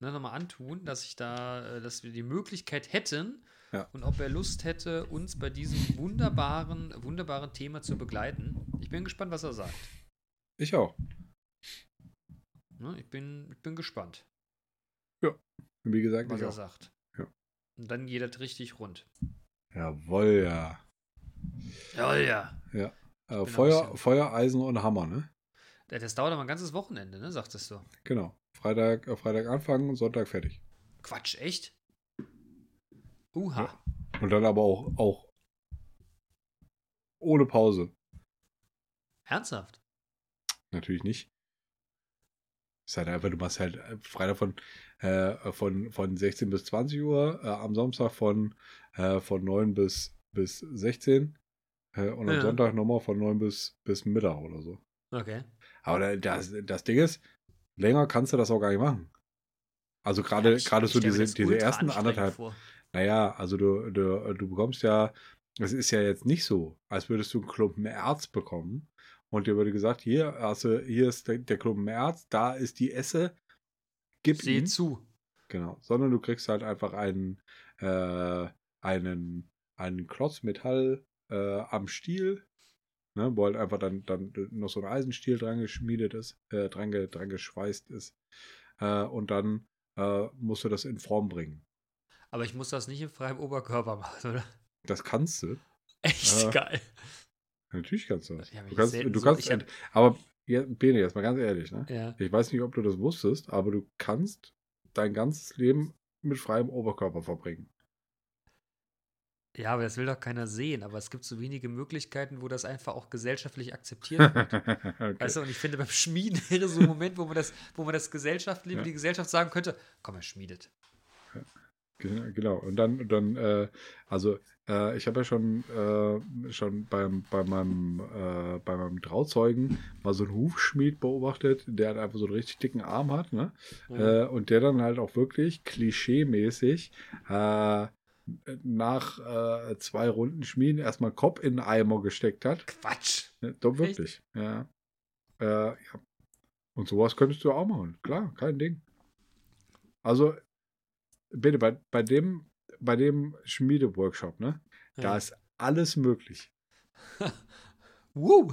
ne, noch mal antun, dass ich da, äh, dass wir die Möglichkeit hätten Ja. und ob er Lust hätte, uns bei diesem wunderbaren, wunderbaren Thema zu begleiten. Ich bin gespannt, was er sagt. Ich auch. Ne, ich, bin, ich bin gespannt, Und wie gesagt, was er auch. sagt. Ja. Und dann geht das richtig rund. Jawohl, ja. Ja, ja. Äh, Feuer, Feuer, Eisen und Hammer, ne? Das dauert aber ein ganzes Wochenende, ne, sagtest du. Genau. Freitag, äh, Freitag anfangen, Sonntag fertig. Quatsch, echt? Uha. Ja. Und dann aber auch, auch ohne Pause. Ernsthaft? Natürlich nicht. Ist halt einfach, du machst halt äh, Freitag von, äh, von, von 16 bis 20 Uhr, äh, am Samstag von, äh, von 9 bis, bis 16 äh, und am Ja. Sonntag nochmal von 9 bis, bis Mittag oder so. Okay. Aber da- das, das Ding ist, länger kannst du das auch gar nicht machen. Also gerade gerade so diese, diese ersten anderthalb, vor. Naja, also du, du, du bekommst ja, es ist ja jetzt nicht so, als würdest du einen Klumpen Erz bekommen und dir würde gesagt, hier, also hier ist der, der Klumpen Erz, da ist die Esse, gib Seh ihn. zu. Genau, sondern du kriegst halt einfach einen, äh, einen, einen Klotz Metall äh, am Stiel, ne, wo halt einfach dann, dann noch so ein Eisenstiel dran geschmiedet ist, äh, dran, dran geschweißt ist. Äh, und dann äh, musst du das in Form bringen. Aber ich muss das nicht im freien Oberkörper machen, oder? Das kannst du. Echt Ja. geil. Natürlich kannst du das. Du ich kannst, du so- kannst ich hab- aber ja, Bene, jetzt mal ganz ehrlich, ne? Ja. Ich weiß nicht, ob du das wusstest, aber du kannst dein ganzes Leben mit freiem Oberkörper verbringen. Ja, aber das will doch keiner sehen. Aber es gibt so wenige Möglichkeiten, wo das einfach auch gesellschaftlich akzeptiert wird. [laughs] okay. Weißt du, und ich finde, beim Schmieden wäre so ein Moment, wo man das, wo man das gesellschaftlich, Ja. die Gesellschaft sagen könnte, komm, er schmiedet. Gen- Genau, und dann, dann äh, also äh, ich habe ja schon, äh, schon beim, bei, meinem, äh, bei meinem Trauzeugen mal so einen Hufschmied beobachtet, der halt einfach so einen richtig dicken Arm hat, ne? Ja. Äh, und der dann halt auch wirklich klischee-mäßig äh, nach äh, zwei Runden Schmieden erstmal Kopf in den Eimer gesteckt hat. Quatsch. Ne, doch wirklich, ja. Äh, ja. Und sowas könntest du auch machen, klar, kein Ding. Also, bitte, bei, bei dem, bei dem Schmiedeworkshop, ne, da Ja. ist alles möglich. [laughs] Woo!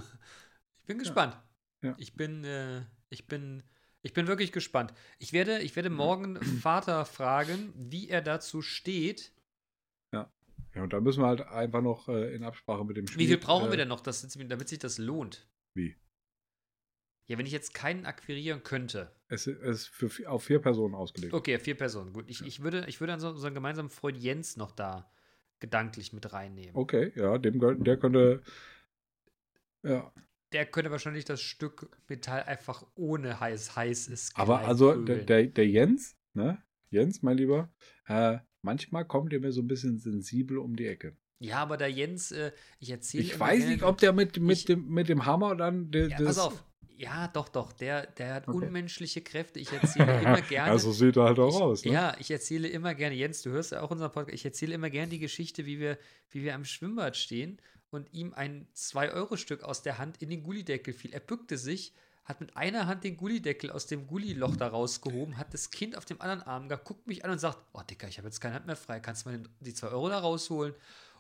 Ich bin gespannt. Ja. Ich bin, äh, ich bin, ich bin wirklich gespannt. Ich werde, ich werde morgen [clears throat] Vater fragen, wie er dazu steht. Ja, und da müssen wir halt einfach noch äh, in Absprache mit dem Wie viel Schmied, brauchen äh, wir denn noch, dass, damit sich das lohnt? Wie? Ja, wenn ich jetzt keinen akquirieren könnte. Es ist- für, auf vier Personen ausgelegt. Okay, vier Personen. Gut, ich, ich würde, ich würde dann so unseren gemeinsamen Freund Jens noch da gedanklich mit reinnehmen. Okay, ja, dem, der könnte, ja, Der könnte wahrscheinlich das Stück Metall einfach ohne heiß, heiß ist. aber also der, der, der Jens, ne, Jens, mein Lieber, äh, manchmal kommt der mir so ein bisschen sensibel um die Ecke. Ja, aber der Jens, äh, ich erzähle. Ich weiß nicht, ob der mit, mit, ich- dem, mit dem Hammer dann. Ja, pass auf. Ja, doch, doch. Der, der hat Okay. unmenschliche Kräfte. Ich erzähle [laughs] immer gerne. Also sieht er halt auch ich, aus. Ne? Ja, ich erzähle immer gerne, Jens, du hörst ja auch unseren Podcast, ich erzähle immer gerne die Geschichte, wie wir, wie wir am Schwimmbad stehen und ihm ein 2-Euro-Stück aus der Hand in den Gullideckel fiel. Er bückte sich, hat mit einer Hand den Gullideckel aus dem Gulliloch da rausgehoben, hat das Kind auf dem anderen Arm gehabt, guckt mich an und sagt, oh Dicker, ich habe jetzt keine Hand mehr frei, kannst du mal die 2 Euro da rausholen?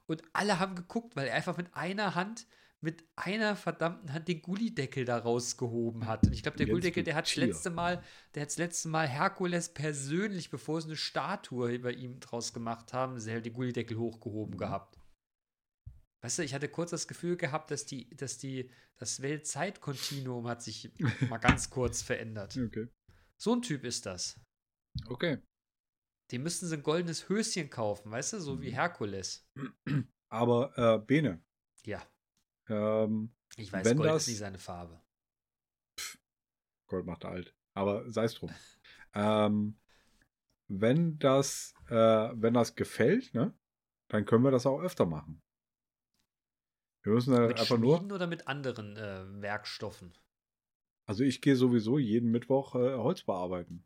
Und alle haben geguckt, weil er einfach mit einer Hand mit einer verdammten Hand den Gullideckel da rausgehoben hat. Und ich glaube, der Gullideckel, der hat das letzte Mal, der hat das letzte Mal Herkules persönlich, bevor sie eine Statue über ihm draus gemacht haben, sie hat den Gullideckel hochgehoben gehabt. Weißt du, ich hatte kurz das Gefühl gehabt, dass die, dass die, das Weltzeitkontinuum hat sich [laughs] mal ganz kurz verändert. Okay. So ein Typ ist das. Okay. Dem müssten sie ein goldenes Höschen kaufen, weißt du, so wie Herkules. Aber äh, Bene, Ja, ähm, ich weiß, Wenn Gold das- ist nicht seine Farbe. Gold macht alt. Aber sei es drum. [laughs] ähm, wenn das, äh, wenn das gefällt, ne, dann können wir das auch öfter machen. Wir müssen dann Mit einfach nur, oder mit anderen äh, Werkstoffen? also ich gehe sowieso jeden Mittwoch äh, Holz bearbeiten.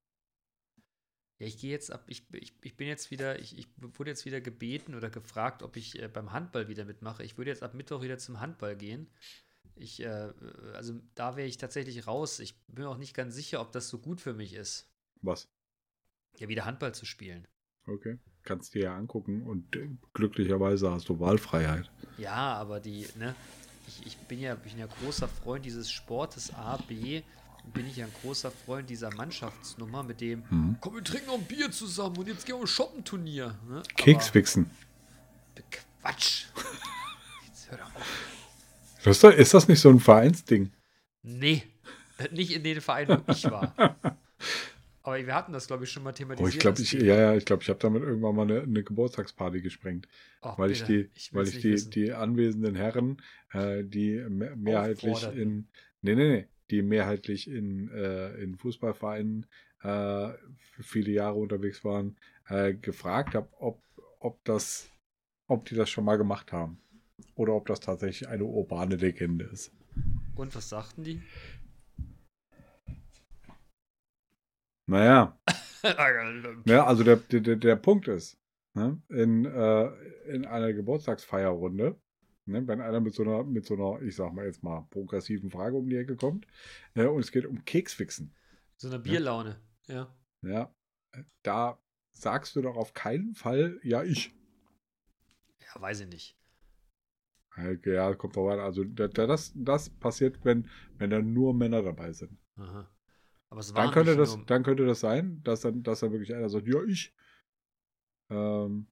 Ja, ich gehe jetzt ab, ich, ich, ich bin jetzt wieder, ich, ich wurde jetzt wieder gebeten oder gefragt, ob ich äh, beim Handball wieder mitmache. Ich würde jetzt ab Mittwoch wieder zum Handball gehen. Ich, äh, also da wäre ich tatsächlich raus. Ich bin auch nicht ganz sicher, ob das so gut für mich ist, Was? ja, wieder Handball zu spielen. Okay. Kannst dir ja angucken und äh, glücklicherweise hast du Wahlfreiheit. Ja, aber die, ne, ich, ich bin ja, ich bin ja großer Freund dieses Sportes A, B, bin ich ja ein großer Freund dieser Mannschaftsnummer mit dem, Mhm. komm, wir trinken noch ein Bier zusammen und jetzt gehen wir ein Shoppenturnier. Ne? Keks Aber- fixen. Quatsch. [laughs] Jetzt hör doch auf. Ist, das nicht so ein Vereinsding? Nee, nicht in den Vereinen, wo ich war. [laughs] Aber wir hatten das, glaube ich, schon mal Oh, thematisiert. ich glaube, ich, ja, ja, ich glaube, ich habe damit irgendwann mal eine, eine Geburtstagsparty gesprengt. Oh, weil ich bitte, die, weil will's ich die, wissen. die anwesenden Herren, äh, die me- mehrheitlich in, nee, nee, nee, die mehrheitlich in, äh, in Fußballvereinen äh, viele Jahre unterwegs waren, äh, gefragt habe, ob, ob das, ob die das schon mal gemacht haben. Oder ob das tatsächlich eine urbane Legende ist. Und was sagten die? Naja, [laughs] Ja, also der, der, der- Punkt ist, ne, in, äh, in einer Geburtstagsfeierrunde, ne, wenn einer mit so einer, mit so einer, ich sag mal jetzt mal, progressiven Frage um die Ecke kommt, äh, und es geht um Keksfixen, so eine Bierlaune. Ja. ja, da sagst du doch auf keinen Fall, ja, ich. Ja, weiß ich nicht. Äh, Ja, kommt vorbei. Also da, da, das, das passiert, wenn, wenn da nur Männer dabei sind. Aha. Aber es Dann könnte, das, nur- dann könnte das sein, dass dann, dass dann wirklich einer sagt, ja, ich. Ähm,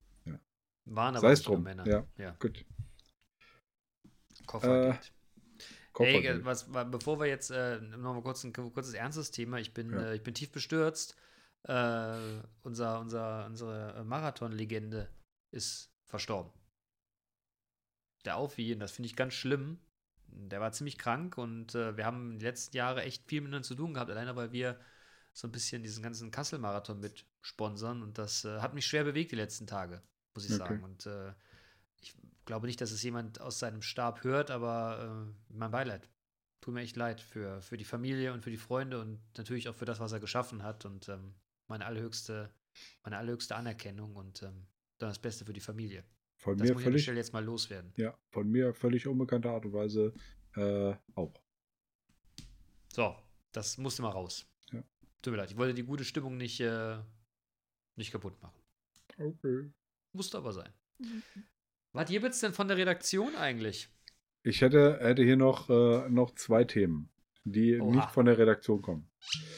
waren aber sei es nicht nur drum. Männer. Ja. ja. gut. Koffergeld. Koffergeld. Ey, was, wa- bevor wir jetzt äh, nochmal kurz ein kurzes ernstes Thema, ich bin, Ja. äh, ich bin tief bestürzt. Äh, unser, unser, unsere Marathon-Legende ist verstorben. Der und das finde ich ganz schlimm. Der war ziemlich krank und äh, wir haben die letzten Jahre echt viel miteinander zu tun gehabt, alleine weil wir so ein bisschen diesen ganzen Kassel-Marathon mit sponsern und das äh, hat mich schwer bewegt die letzten Tage, muss ich Okay. sagen. Und äh, ich glaube nicht, dass es jemand aus seinem Stab hört, aber äh, mein Beileid. Tut mir echt leid für, für die Familie und für die Freunde und natürlich auch für das, was er geschaffen hat und ähm, meine allerhöchste, meine allerhöchste Anerkennung und ähm, dann das Beste für die Familie. Von Das mir muss ich an der völlig, Stelle jetzt mal loswerden. ja, von mir völlig unbekannter Art und Weise äh, auch. So, das musste mal raus. Ja. Tut mir leid, ich wollte die gute Stimmung nicht, äh, nicht kaputt machen. Okay. Musste aber sein. Was gibt's denn von der Redaktion eigentlich? Ich hätte, hätte hier noch, äh, noch zwei Themen, die Oha. nicht von der Redaktion kommen.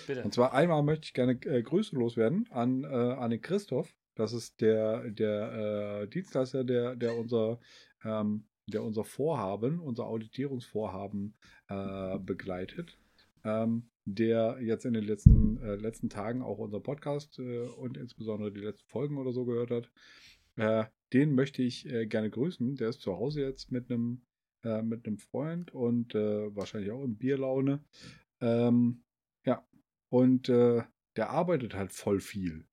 Bitte. Und zwar einmal möchte ich gerne äh, Grüße loswerden an, äh, an den Christoph. Das ist der, der äh, Dienstleister, der, der unser ähm, der unser Vorhaben, unser Auditierungsvorhaben äh, begleitet, ähm, der jetzt in den letzten, äh, letzten Tagen auch unser Podcast äh, und insbesondere die letzten Folgen oder so gehört hat. Den möchte ich äh, gerne grüßen. Der ist zu Hause jetzt mit einem äh, mit einem Freund und äh, wahrscheinlich auch in Bierlaune. Ähm, ja, und äh, der arbeitet halt voll viel.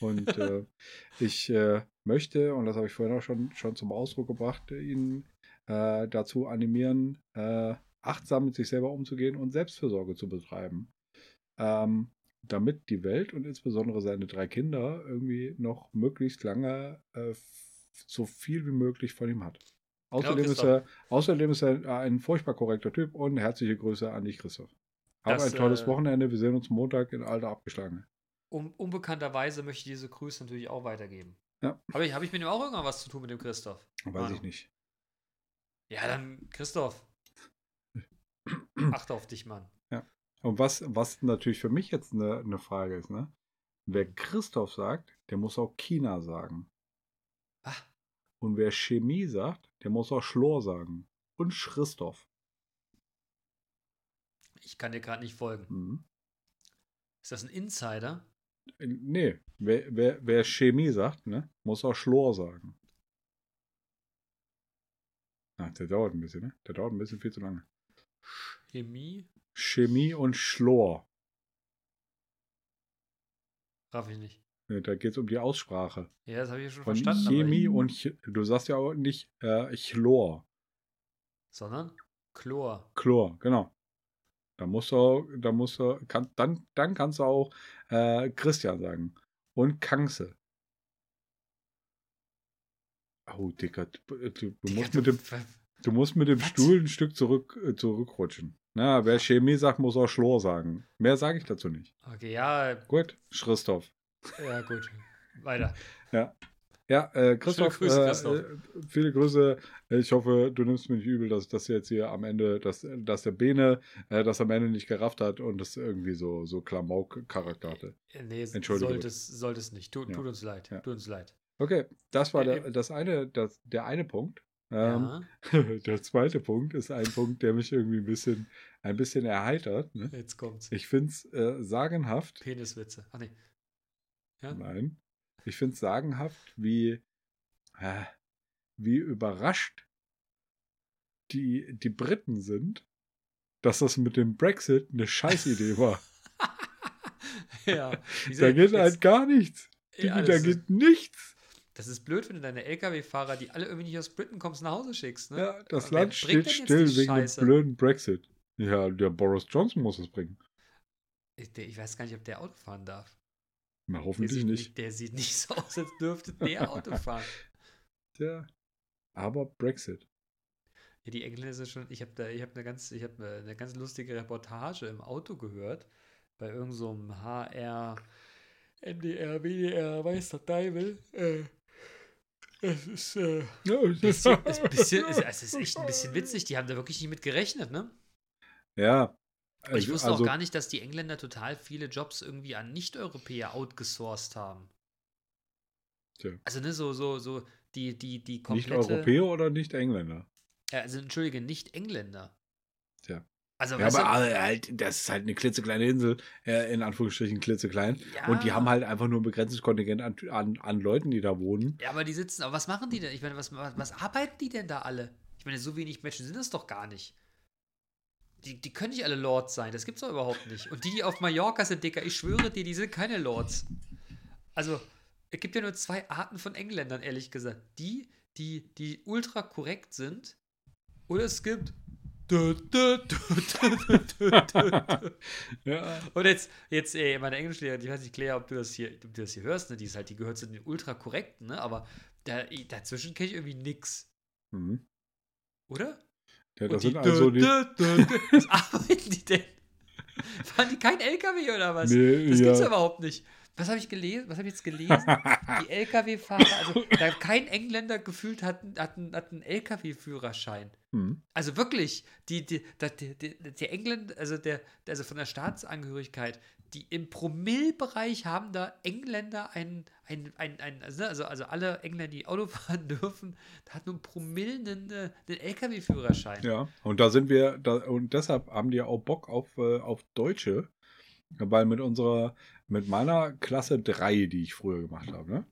Und äh, [laughs] ich äh, möchte, und das habe ich vorhin auch schon, schon zum Ausdruck gebracht, ihn äh, dazu animieren, achtsam mit sich selber umzugehen und Selbstfürsorge zu betreiben. Ähm, damit die Welt und insbesondere seine drei Kinder irgendwie noch möglichst lange äh, so viel wie möglich von ihm hat. Außerdem, ist, Christoph. er, außerdem ist er ein furchtbar korrekter Typ und herzliche Grüße an dich, Christoph. Hab ein tolles äh, Wochenende. Wir sehen uns Montag in alter Abgeschlagene. Um, unbekannterweise möchte ich diese Grüße natürlich auch weitergeben. Ja. Habe ich, hab ich mit ihm auch irgendwas zu tun mit dem Christoph? Weiß Manu. ich nicht. Ja, dann Christoph. [clears throat] Achte auf dich, Mann. Und was, was natürlich für mich jetzt eine, eine Frage ist, ne? Wer Christoph sagt, der muss auch China sagen. Ah, Und wer Chemie sagt, der muss auch Schlor sagen. Und Christoph. ich kann dir gerade nicht folgen. Mhm. Ist das ein Insider? Äh, Nee, wer, wer, wer Chemie sagt, ne, muss auch Schlor sagen. Ah, der dauert ein bisschen, ne? Der dauert ein bisschen viel zu lange. Chemie? Chemie und Schlor. Raff ich nicht. Ne, da geht es um die Aussprache. Ja, das habe ich schon Von verstanden. Chemie und Ch du sagst ja auch nicht äh, Chlor. Sondern Chlor. Chlor, genau. Da musst du, da musst du, kann, dann, dann kannst du auch äh, Christian sagen. Und Kangse. Oh, Dicker, du, du, Digga, musst mit dem, du musst mit dem Was? Stuhl ein Stück zurück, äh, zurückrutschen. Na, wer Chemie sagt, muss auch Schlor sagen. Mehr sage ich dazu nicht. Okay, ja, Gut, Christoph. ja, gut. Weiter. [laughs] Ja, äh, Christoph, Grüße, äh, Christoph. Äh, viele Grüße. Ich hoffe, du nimmst mir nicht übel, dass das jetzt hier am Ende, dass, dass der Bene äh, das am Ende nicht gerafft hat und das irgendwie so, so Klamauk-Charakter hatte. Äh, Nee, Entschuldige sollte es, sollte es nicht. Tut, Ja. tut uns leid. Ja. Tut uns leid. Okay, das war Äh, der, das eine, das, der eine Punkt. Ähm, ja, [laughs] der zweite Punkt ist ein Punkt, der mich irgendwie ein bisschen, ein bisschen erheitert. Ne? jetzt kommt's. Ich finde es äh, sagenhaft. Peniswitze. Ach nee. Ja? Nein. Ich finde es sagenhaft, wie, äh, wie überrascht die, die Briten sind, dass das mit dem Brexit eine Scheißidee war. [laughs] ja. Da geht halt gar nichts. ja, da geht nichts. Das ist blöd, wenn du deine LKW-Fahrer, die alle irgendwie nicht aus Britain kommst, nach Hause schickst. Ne? Ja, das Land steht still wegen Scheiße? dem blöden Brexit. Ja, der Boris Johnson muss es bringen. Ich, der- ich weiß gar nicht, ob der Auto fahren darf. Na, Der hoffentlich sieht, nicht. Der sieht nicht so aus, als dürfte der [laughs] Auto fahren. Ja. Aber Brexit. Ja, die Engländer sind schon. Ich habe da, ich habe eine ganz, ich habe eine ganz lustige Reportage im Auto gehört bei irgendeinem so HR, MDR, WDR, weiß der Teufel. Äh, es ist, äh, bisschen, ist bisschen, ist, [laughs] es ist echt ein bisschen witzig. Die haben da wirklich nicht mit gerechnet, ne? Ja. Aber ich also- wusste also, auch gar nicht, dass die Engländer total viele Jobs irgendwie an Nicht-Europäer outgesourced haben. Tja. Also, ne, so, so, so, die, die, die komplette. Europäer oder nicht Engländer? Ja, also, entschuldige, Nicht-Engländer. Also, Ja, aber halt, das ist halt eine klitzekleine Insel, äh, in Anführungsstrichen klitzeklein. Und die Ja. haben halt einfach nur ein begrenztes Kontingent an, an, an Leuten, die da wohnen. Ja, aber die sitzen, aber was machen die denn? Ich meine, was, was, was arbeiten die denn da alle? Ich meine, so wenig Menschen sind das doch gar nicht. Die, die können nicht alle Lords sein, das gibt's doch überhaupt nicht. Und die, die auf Mallorca sind, Dicker, ich schwöre dir, die sind keine Lords. Also, es gibt ja nur zwei Arten von Engländern, ehrlich gesagt. Die, die, die ultra korrekt sind, oder es gibt. Ja. Und jetzt, jetzt, ey, meine Englischlehrerin, ich weiß nicht, Claire, ob du das hier, ob du das hier hörst, ne? Die ist halt, die gehört zu den ultra korrekten, ne? Aber da, dazwischen kenne ich irgendwie nix. Mhm. Oder? ja Und das die, sind also die. dü, dü. [laughs] Was arbeiten die denn? Fahren die kein LKW oder was? Nee, das ja. gibt's überhaupt nicht. Was habe ich gelesen? Was habe ich jetzt gelesen? Die [laughs] LKW-Fahrer, also da kein Engländer gefühlt hat, hat, einen- hat einen LKW-Führerschein. Mhm. Also wirklich, die, die, die, die, die, Engländer, also der, also von der Staatsangehörigkeit, die im Promillbereich haben da Engländer ein, ein, ein, ein also, also, also alle Engländer, die Auto [laughs] fahren dürfen, da hat nur ein Promille einen, äh, einen LKW-Führerschein. Ja, und da sind wir, da, und deshalb haben die auch Bock auf, äh, auf Deutsche, weil mit unserer, mit meiner Klasse 3, die ich früher gemacht habe, ne?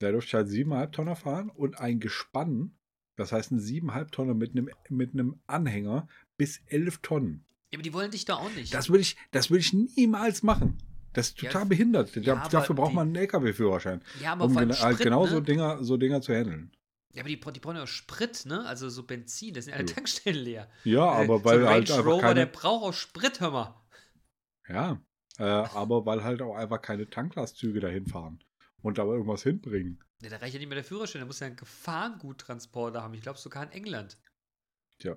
Da durfte ich halt 7,5 Tonner fahren und ein Gespann, das heißt ein 7,5 Tonner mit einem, mit einem Anhänger bis 11 Tonnen. Ja, aber die wollen dich da auch nicht. Das würde ich, das würde ich niemals machen. Das ist Ja, total behindert. Da, ja, dafür braucht die- man einen LKW-Führerschein, ja, aber um gena halt Sprit, genau ne? so Dinger, so Dinger zu handeln. Ja, aber die, die brauchen ja auch Sprit, ne? Also so Benzin, das sind alle Ja. Tankstellen leer. Ja, Äh, aber so weil ein halt Range einfach Rover, der keine, braucht auch Sprit, hör mal. Ja, äh, aber weil halt auch einfach keine Tanklastzüge dahin fahren und da irgendwas hinbringen. Ja, da reicht ja nicht mehr der Führerschein, da muss ja einen Gefahrenguttransporter haben. Ich glaube sogar in England. Tja.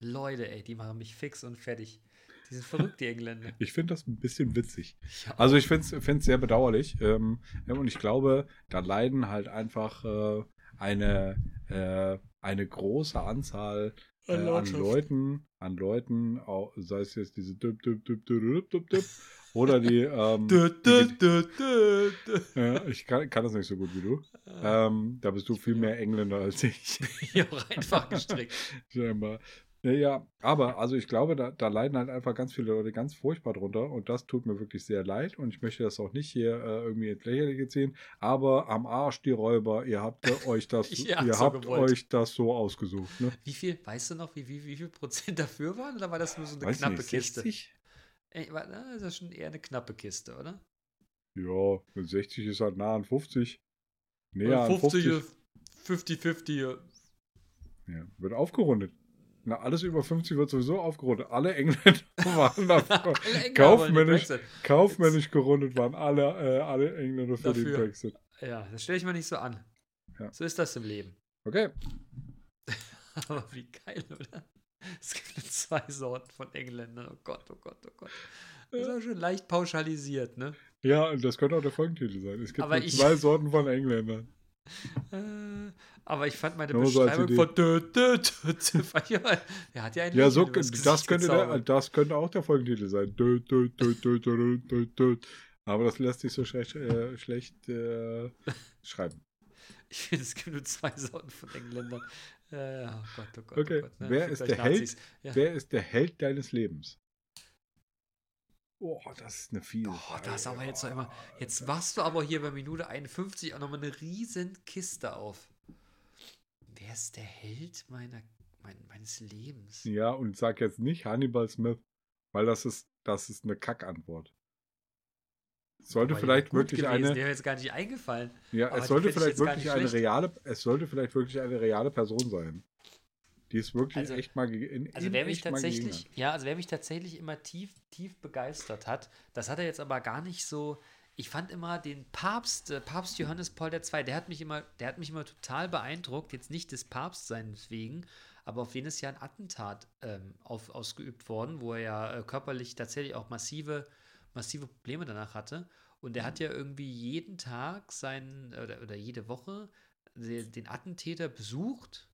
Leute, ey, die machen mich fix und fertig. Die sind verrückt, die Engländer. [laughs] Ich finde das ein bisschen witzig. Ja, Also ich finde es sehr bedauerlich. Ähm, und ich glaube, da leiden halt einfach äh, eine, äh, eine große Anzahl äh, An an Lautschrift. Leuten, an Leuten, auch, sei es jetzt diese düpp, düpp, düpp, düpp, düpp, düpp, oder die, [laughs] ähm, Dö, dö, dö, ja, ich kann, kann das nicht so gut wie du. Ähm, da bist du viel mehr Engländer als ich. [laughs] Ja, auch einfach gestrickt. [laughs] Scheinbar. Ja, ja, aber also ich glaube, da, da leiden halt einfach ganz viele Leute ganz furchtbar drunter und das tut mir wirklich sehr leid und ich möchte das auch nicht hier äh, irgendwie ins Lächerliche ziehen, aber am Arsch die Räuber, ihr habt äh, euch [laughs] das, ihr so habt gewollt. euch das so ausgesucht, ne? Wie viel, weißt du noch, wie, wie, wie viel Prozent [laughs] dafür waren? Oder war das nur so eine Weiß knappe nicht, Kiste? 60? Ey, war, na, das ist schon eher eine knappe Kiste, oder? Ja, mit 60 ist halt nah an 50. Näher Oder an 50. 50-50. Ja, wird aufgerundet. Na, alles über 50 wird sowieso aufgerundet. Alle Engländer [laughs] waren [laughs] dafür. Engländer Kaufmännisch, den kaufmännisch gerundet waren alle, äh, alle Engländer für den Dafür. Brexit. Brexit. Ja, das stelle ich mal nicht so an. Ja. So ist das im Leben. Okay. [laughs] Aber wie geil, oder? Es gibt zwei Sorten von Engländern. Oh Gott, oh Gott, oh Gott. Das ist auch schon leicht pauschalisiert, ne? Ja, und das könnte auch der Folgentitel sein. Es gibt zwei Sorten von Engländern. Äh, aber ich fand meine Nur Beschreibung von dö, dö, dö, dö, der hat ja ein Ja, so, das könnte, der, das könnte auch der Folgentitel sein. Dö, dö, dö, dö, dö, dö, dö. Aber das lässt sich so schlecht, äh, schlecht äh, schreiben. Ich finde, es gibt nur zwei Sorten von Engländern. Äh, oh Gott, oh Gott, Okay, oh Gott. ne? wer ist der Held? Ja. Wer ist der Held deines Lebens? Oh, das ist eine fiese Oh, Frage. da ist aber jetzt noch immer. Jetzt machst du aber hier bei Minute 51 auch nochmal eine riesen Kiste auf. Wer ist der Held meiner, mein, meines Lebens? Ja, und sag jetzt nicht Hannibal Smith, weil das ist, das ist eine Kackantwort. Es sollte Aber vielleicht wirklich gewesen, eine, Der jetzt gar nicht eingefallen. ja, es sollte vielleicht wirklich eine reale, es sollte vielleicht wirklich eine reale Person sein. Die ist wirklich Also- echt mal in, Also wer mich tatsächlich, ja, also wer mich tatsächlich immer tief, tief begeistert hat, das hat er jetzt aber gar nicht so. Ich fand immer den Papst, äh, Papst Johannes Paul II, der hat mich immer, der hat mich immer total beeindruckt, jetzt nicht des Papstseins wegen, aber auf den ist ja ein Attentat ähm, auf, ausgeübt worden, wo er ja äh, körperlich tatsächlich auch massive, massive Probleme danach hatte. Und der hat ja irgendwie jeden Tag seinen, oder, oder jede Woche den Attentäter besucht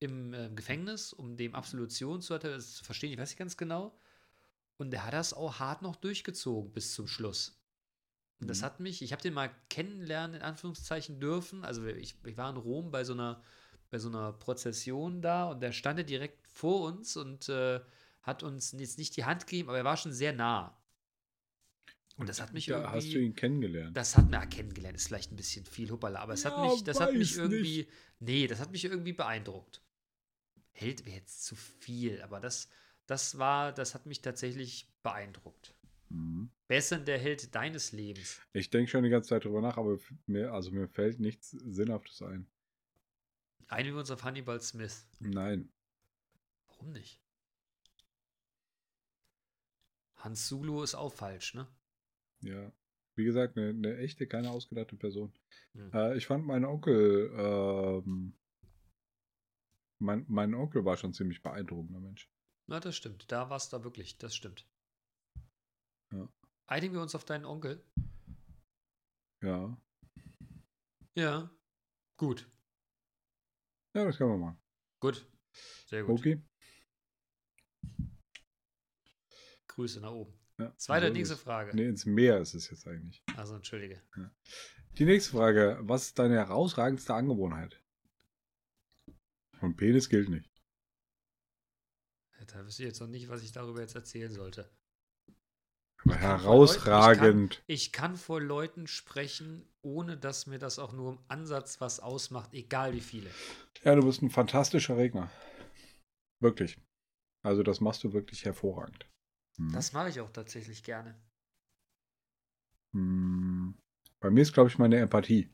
im äh, Gefängnis, um dem Absolution zu, das zu verstehen, ich weiß nicht ganz genau. Und der hat das auch hart noch durchgezogen bis zum Schluss. Und das Mhm. hat mich, ich habe den mal kennenlernen, in Anführungszeichen, dürfen. Also ich, ich war in Rom bei so einer, bei so einer Prozession da und der stand direkt vor uns und äh, hat uns jetzt nicht die Hand gegeben, aber er war schon sehr nah. Und das hat mich Da irgendwie. hast du ihn kennengelernt. Das hat mir ah, kennengelernt, ist vielleicht ein bisschen viel Huppala, aber es hat Ja, mich, das hat mich irgendwie, nee, das hat mich irgendwie beeindruckt. Hält wäre jetzt zu viel, aber das, das war, das hat mich tatsächlich beeindruckt. Mhm. Wer ist denn der Held deines Lebens? Ich denke schon die ganze Zeit drüber nach, aber mir, also mir fällt nichts Sinnhaftes ein. Einigen wir uns auf Hannibal Smith. Nein. Warum nicht? Hans Sulu ist auch falsch, ne? Ja. Wie gesagt, eine, eine echte, keine ausgedachte Person. Hm. Äh, ich fand meinen Onkel, ähm, mein, mein Onkel war schon ziemlich beeindruckender Mensch. Na, das stimmt. Da war es da wirklich, das stimmt. Ja. Einigen wir uns auf deinen Onkel? Ja. Ja. Gut. Ja, das können wir machen. Gut. Sehr gut. Okay. Grüße nach oben. Ja, Zweite, so ist nächste. Frage. Nee, ins Meer ist es jetzt eigentlich. Also, entschuldige. Die nächste Frage. Was ist deine herausragendste Angewohnheit? Und Penis gilt nicht. Da wüsste ich jetzt noch nicht, was ich darüber jetzt erzählen sollte. Aber kann vor herausragend. Ich kann vor Leuten sprechen, ohne dass mir das auch nur im Ansatz was ausmacht, egal wie viele. Ja, du bist ein fantastischer Redner. Wirklich. Also das machst du wirklich hervorragend. Mhm. Das mache ich auch tatsächlich gerne. Hm. Bei mir ist, glaube ich, meine Empathie.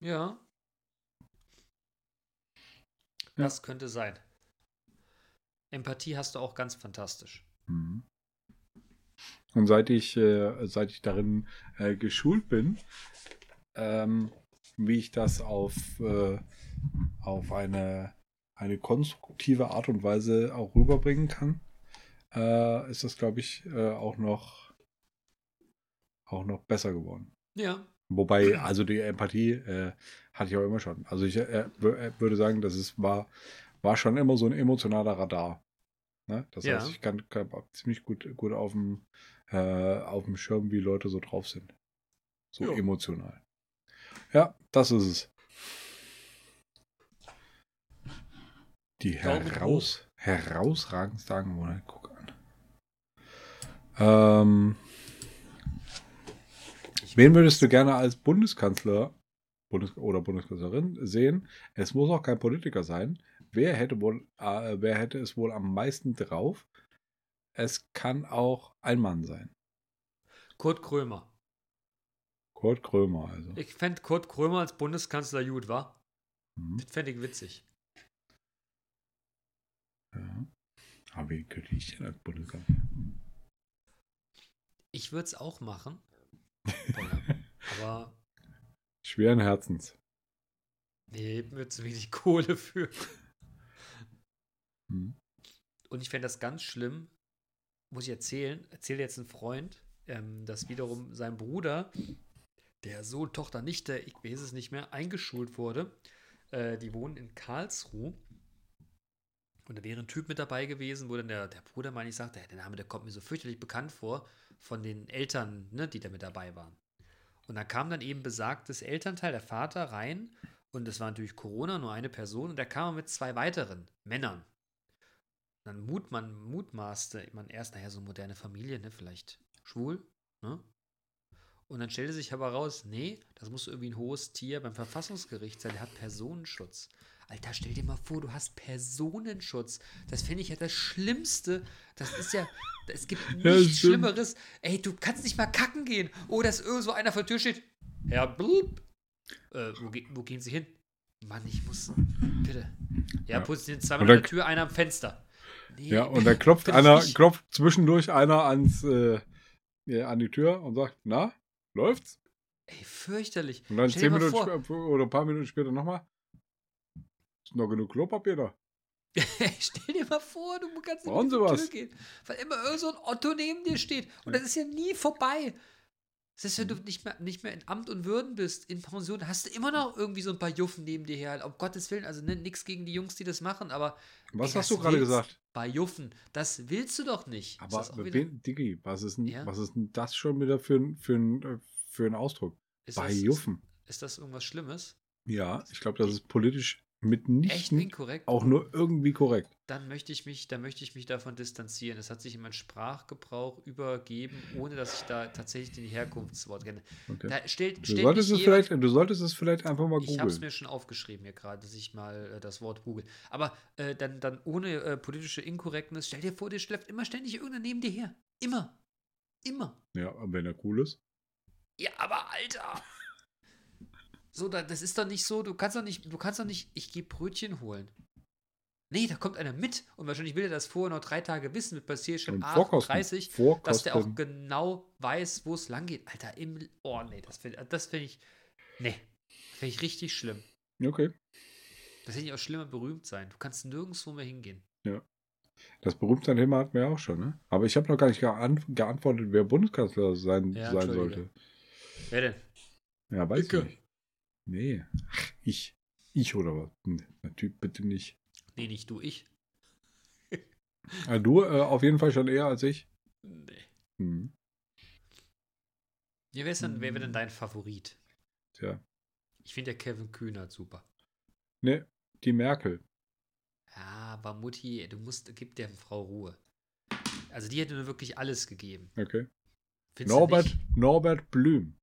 Ja. Ja. Das könnte sein. Empathie hast du auch ganz fantastisch. Mhm. Und seit ich, äh, seit ich darin äh, geschult bin, ähm, wie ich das auf, äh, auf eine, eine konstruktive Art und Weise auch rüberbringen kann, äh, ist das, glaube ich, äh, auch noch auch noch besser geworden. Ja, Wobei, also die Empathie äh, hatte ich auch immer schon. Also ich äh, äh, würde sagen, das ist, war, war schon immer so ein emotionaler Radar. Ne? Das Ja. heißt, ich kann, kann ziemlich gut, gut auf dem, äh, auf dem Schirm, wie Leute so drauf sind. So Jo. emotional. Ja, das ist es. Die heraus, herausragendste Angewohnheit. Guck an. Ähm, wen würdest du gerne als Bundeskanzler Bundes oder Bundeskanzlerin sehen? Es muss auch kein Politiker sein. Wer hätte, wohl, äh, wer hätte es wohl am meisten drauf? Es kann auch ein Mann sein. Kurt Krömer. Kurt Krömer, also. Ich fände Kurt Krömer als Bundeskanzler gut, wa? Mhm. Das fände ich witzig. Ja. Aber wie könnte ich denn als Bundeskanzler? Ich würde es auch machen. Ja, aber Schweren Herzens. nee, mir zu wenig [laughs] Kohle für. Mhm. Und ich fände das ganz schlimm, muss ich erzählen, erzählt jetzt ein Freund, ähm, dass wiederum sein Bruder, der Sohn, Tochter, Nichte, ich weiß es nicht mehr, eingeschult wurde. Äh, die wohnen in Karlsruhe. Und da wäre ein Typ mit dabei gewesen, wo dann der, der Bruder, meine ich, sagte, der Name, der kommt mir so fürchterlich bekannt vor, von den Eltern, ne, die da mit dabei waren. Und da kam dann eben besagtes Elternteil, der Vater, rein. Und es war natürlich Corona, nur eine Person. Und der kam mit zwei weiteren Männern. Dann mut, man mutmaßte man erst, naja, so moderne Familie, ne, vielleicht schwul, ne? Und dann stellte sich aber raus, nee, das muss irgendwie ein hohes Tier beim Verfassungsgericht sein, der hat Personenschutz. Alter, stell dir mal vor, du hast Personenschutz. Das finde ich ja das Schlimmste. Das ist ja, es gibt [laughs] nichts. Schlimmeres. Ey, du kannst nicht mal kacken gehen. Oh, dass irgend so einer vor der Tür steht. Herr Blub. Äh, wo, wo gehen Sie hin? Mann, ich muss. Bitte. Ja, Ja. positionieren zweimal an der Tür, einer am Fenster. Nee, Ja, und dann klopft einer, nicht- klopft zwischendurch einer ans, äh, ja, an die Tür und sagt, na, läuft's? Ey, fürchterlich. Und dann Stell zehn Minuten vor, oder ein paar Minuten später nochmal. Ist noch genug Klopapier da? [laughs] Stell dir mal vor, du kannst nicht Sie die? Tür gehen, weil immer irgend so ein Otto neben dir steht. Und das ist ja nie vorbei. Das heißt, wenn du nicht mehr, nicht mehr in Amt und Würden bist, in Pension, hast du immer noch irgendwie so ein paar Juffen neben dir her. Um Gottes Willen, also ne, nichts gegen die Jungs, die das machen, aber Was Ey, hast du gerade gesagt? bei Juffen, das willst du doch nicht. Ist Aber wen, Diggi, was ist, denn, Ja? was ist denn das schon wieder für, ein- für, äh, für ein Ausdruck? ist Bei das, Juffen. Ist, ist das irgendwas Schlimmes? Ja, ich glaube, das ist politisch mitnichten inkorrekt? auch nur irgendwie korrekt. dann möchte ich mich, dann möchte ich mich davon distanzieren. Es hat sich in meinen Sprachgebrauch übergeben, ohne dass ich da tatsächlich den Herkunftswort kenne. Okay. Da stellt, Du stellt solltest, mich es vielleicht, du solltest es vielleicht einfach mal ich habe es googeln. mir schon aufgeschrieben hier gerade, dass ich mal äh, das Wort google. Aber äh, dann, dann ohne äh, politische Inkorrektness, stell dir vor, dir schleppt immer ständig irgendeiner neben dir her. Immer. Immer. Ja, wenn er cool ist. Ja, aber Alter. So, da, das ist doch nicht so, du kannst doch nicht, du kannst doch nicht, ich gehe Brötchen holen. Nee, da kommt einer mit und wahrscheinlich will er das vorher noch drei Tage wissen mit Passierschein Und Vorkosten. 38, Vorkosten. dass der auch genau weiß, wo es lang geht. Alter, im, oh nee, das finde das find ich, nee, finde ich richtig schlimm. Okay. Das hätte ich auch schlimmer berühmt sein. Du kannst nirgendwo mehr hingehen. Das Berühmtheitsthema hatten wir ja auch schon, ne? Aber ich habe noch gar nicht geant geantwortet, wer Bundeskanzler sein, Ja, sein sollte. Wer denn? Ja, weiß Icke. ich nicht. Nee. Ich. Ich oder was? Typ, bitte nicht. Nee, nicht du, ich. Ah, du äh, auf jeden Fall schon eher als ich. Nee. Hm. Ja, wer, ist denn, wer wäre denn Hm. dein Favorit? Tja. Ich finde ja Kevin Kühnert super. Ne, die Merkel. Ja, aber Mutti, du musst, gib der Frau Ruhe. Also die hätte nur wirklich alles gegeben. Okay. Findest Norbert? Norbert Blüm.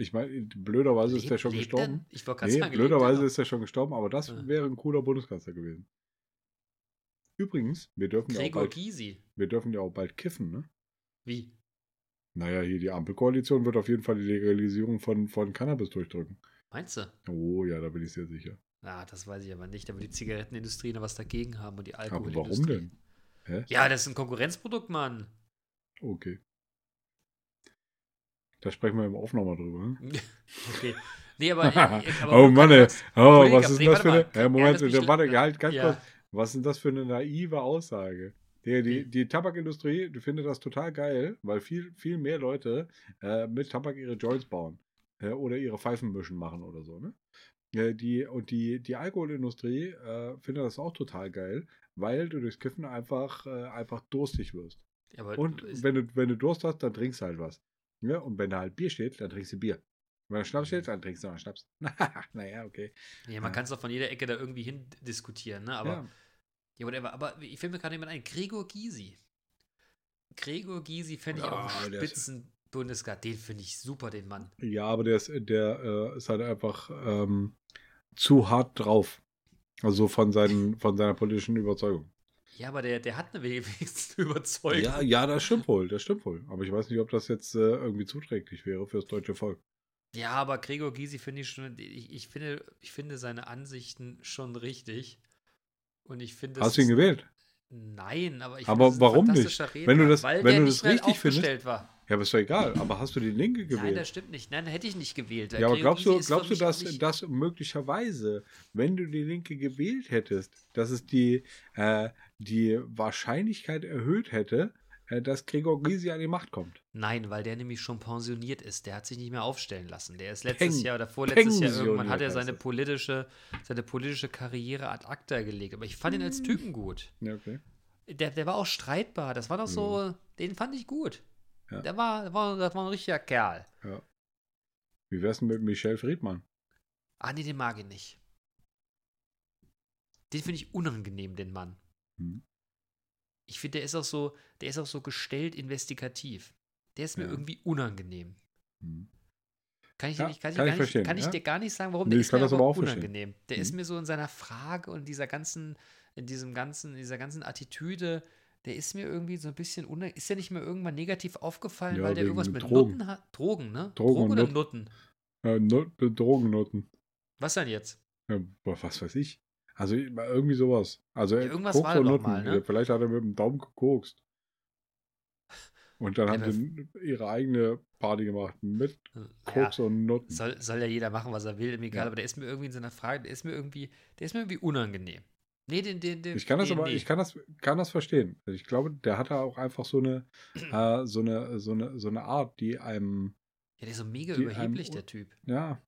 Ich meine, blöderweise ist Lebt- der schon gestorben. der? Ich wollte Nee, sagen, der blöderweise ist er schon gestorben, aber das Ja. wäre ein cooler Bundeskanzler gewesen. Übrigens, wir dürfen, ja auch Gregor bald, Gysi. wir dürfen ja auch bald kiffen, ne? Wie? Naja, hier die Ampelkoalition wird auf jeden Fall die Legalisierung von, von Cannabis durchdrücken. Meinst du? Oh ja, da bin ich sehr sicher. Na, das weiß ich aber nicht. Da wird die Zigarettenindustrie noch was dagegen haben und die Aber Alkoholindustrie. warum denn? Hä? Ja, das ist ein Konkurrenzprodukt, Mann. Okay. Da sprechen wir im Off nochmal drüber. [laughs] okay. Nee, aber. äh, aber [laughs] oh Mann, ey. Oh, was ist nee, denn das für eine. Ja, Moment, der, warte, halt ganz ja. kurz. Was ist das für eine naive Aussage? Die, die, Wie? die Tabakindustrie, findet das total geil, weil viel, viel mehr Leute äh, mit Tabak ihre Joints bauen. äh, oder ihre Pfeifen mischen machen oder so, ne? Äh, die, und die, die Alkoholindustrie äh, findet das auch total geil, weil du durchs Kiffen einfach, äh, einfach durstig wirst. Ja, Und wenn du, wenn du Durst hast, dann trinkst du halt was. Ja, und wenn da halt Bier steht, dann trinkst du Bier. Wenn da Schnaps steht, dann trinkst du noch Schnaps. [laughs] naja, okay. ja, man ja. kann es doch von jeder Ecke da irgendwie hin diskutieren, ne? Aber ja. Ja, whatever. Aber ich fällt mir gerade jemand ein. Gregor Gysi. Gregor Gysi fände ich Ja, auch einen der ist- Spitzen-Bundesrat. Den finde ich super, den Mann. ja, aber der ist, der äh, ist halt einfach ähm, zu hart drauf. Also von, seinen, von seiner politischen Überzeugung. Ja, aber der, der hat eine wenigstens [laughs] Überzeugung. Ja, ja, das stimmt wohl, das stimmt wohl. Aber ich weiß nicht, ob das jetzt äh, irgendwie zuträglich wäre fürs deutsche Volk. Ja, aber Gregor Gysi finde ich schon, ich, ich, finde, ich finde seine Ansichten schon richtig. Und ich finde Hast du ihn gewählt? Nein, aber ich Aber das ein warum nicht? Redner, Wenn du das- weil wenn du das richtig findest- war. Ja, aber ist doch egal. Aber hast du die Linke gewählt? Nein, das stimmt nicht. Nein, hätte ich nicht gewählt. Ja, aber Gregor glaubst du, für glaubst du, dass, dass möglicherweise, wenn du die Linke gewählt hättest, dass es die, äh, die Wahrscheinlichkeit erhöht hätte, äh, dass Gregor Gysi an die Macht kommt? Nein, weil der nämlich schon pensioniert ist. Der hat sich nicht mehr aufstellen lassen. Der ist letztes Peng- Jahr oder vorletztes Jahr irgendwann hat er seine politische, seine politische Karriere ad acta gelegt. Aber ich fand ihn Hm. als Typen gut. Ja, okay. Der, der war auch streitbar. Das war doch so, den fand ich gut. Ja. Der war, der war, das war ein richtiger Kerl. Ja. Wie wär's denn mit Michel Friedmann? Ah, nee, den mag ich nicht. Den finde ich unangenehm, den Mann. Hm. Ich finde, der ist auch so, der ist auch so gestellt investigativ. Der ist mir Ja. irgendwie unangenehm. Hm. Kann ich, Ja, dir nicht, kann ich, kann gar ich nicht, verstehen, kann ich ja. dir gar nicht sagen, warum Nee, der ist mir das aber unangenehm. Der ist Mhm. mir so in seiner Frage und dieser ganzen, in diesem ganzen, dieser ganzen Attitüde, der ist mir irgendwie so ein bisschen unangenehm. Ist der nicht mehr irgendwann negativ aufgefallen, Ja, weil der irgendwas mit Drogen. Nutten hat? Drogen, ne? Drogen und oder Nut- Nutten? Äh, Not, Drogennoten. Was denn jetzt? Ja, was weiß ich. Also irgendwie sowas. Also Ja, äh, irgendwas Koks war da Nutten. mal, ne? Ja, Vielleicht hat er mit dem Daumen gekokst. Und dann Ja, haben sie ihre eigene Party gemacht mit Ja, Koks und Nutten. soll, soll ja jeder machen, was er will, mir egal, Ja. aber der ist mir irgendwie in seiner Frage, der ist mir irgendwie, der ist mir irgendwie unangenehm. Nee, den, den, den Ich kann das nee, aber, nee. ich kann das, kann das verstehen. Also Ich glaube, der hatte auch einfach so eine, [clears throat] äh, so eine, so eine, so eine Art, die einem, Ja, der ist so mega überheblich, einem- der Typ. ja,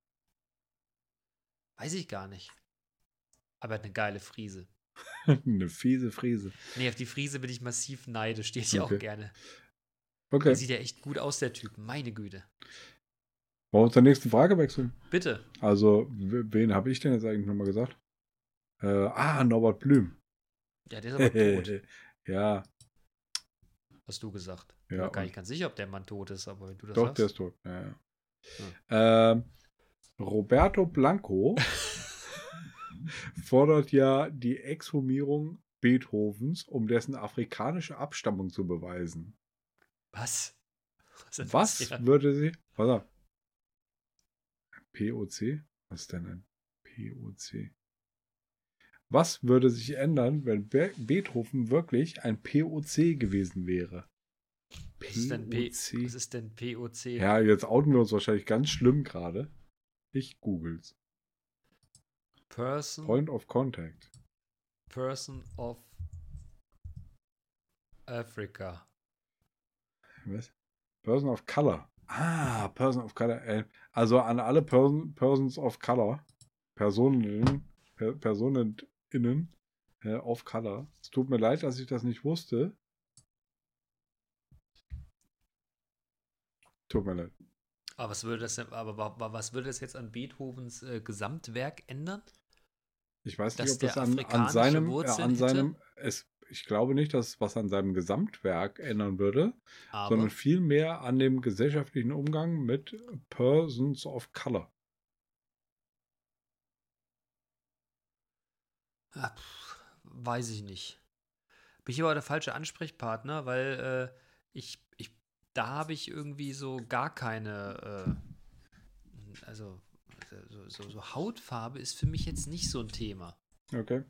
Weiß ich gar nicht. Aber er hat eine geile Friese. [laughs] eine fiese Friese. Nee, auf die Friese bin ich massiv neidisch. Steht ich Okay. auch gerne. Okay, Der sieht ja echt gut aus, der Typ. Meine Güte. wollen wir zur nächsten Frage wechseln? Bitte. Also, wen habe ich denn jetzt eigentlich nochmal gesagt? Äh, ah, Norbert Blüm. Ja, der ist aber tot, [laughs] ja, hast du gesagt. Ja, Ich bin mir gar nicht ganz sicher, ob der Mann tot ist, aber wenn du das doch, sagst. der ist tot. Ja, ja. Ähm, Roberto Blanco [laughs] [laughs] fordert ja die Exhumierung Beethovens, um dessen afrikanische Abstammung zu beweisen. Was? Was? Was hier? würde sie. Pass auf. POC? Was ist denn ein POC? Was würde sich ändern, wenn Be Beethoven wirklich ein POC gewesen wäre? Was ist denn, P POC? was ist denn POC? Ja, jetzt outen wir uns wahrscheinlich ganz schlimm gerade. Ich googles. Person, Point of Contact. Person of Africa. Was? Person of Color. Ah, Person of Color. Äh, also an alle Person, Persons of Color. Personen, per, PersonenInnen äh, of Color. Es tut mir leid, dass ich das nicht wusste. Tut mir leid. Aber was würde das aber wa- wa- was würde das jetzt an Beethovens äh, Gesamtwerk ändern? Ich weiß nicht, ob das an, an seinem, äh, Wurzeln an seinem, es, ich glaube nicht, dass es was an seinem Gesamtwerk ändern würde, Aber sondern vielmehr an dem gesellschaftlichen Umgang mit Persons of Color. Pff, weiß ich nicht. Bin ich aber der falsche Ansprechpartner, weil äh, ich, ich, da habe ich irgendwie so gar keine, äh, also so, so, so Hautfarbe ist für mich jetzt nicht so ein Thema. Okay.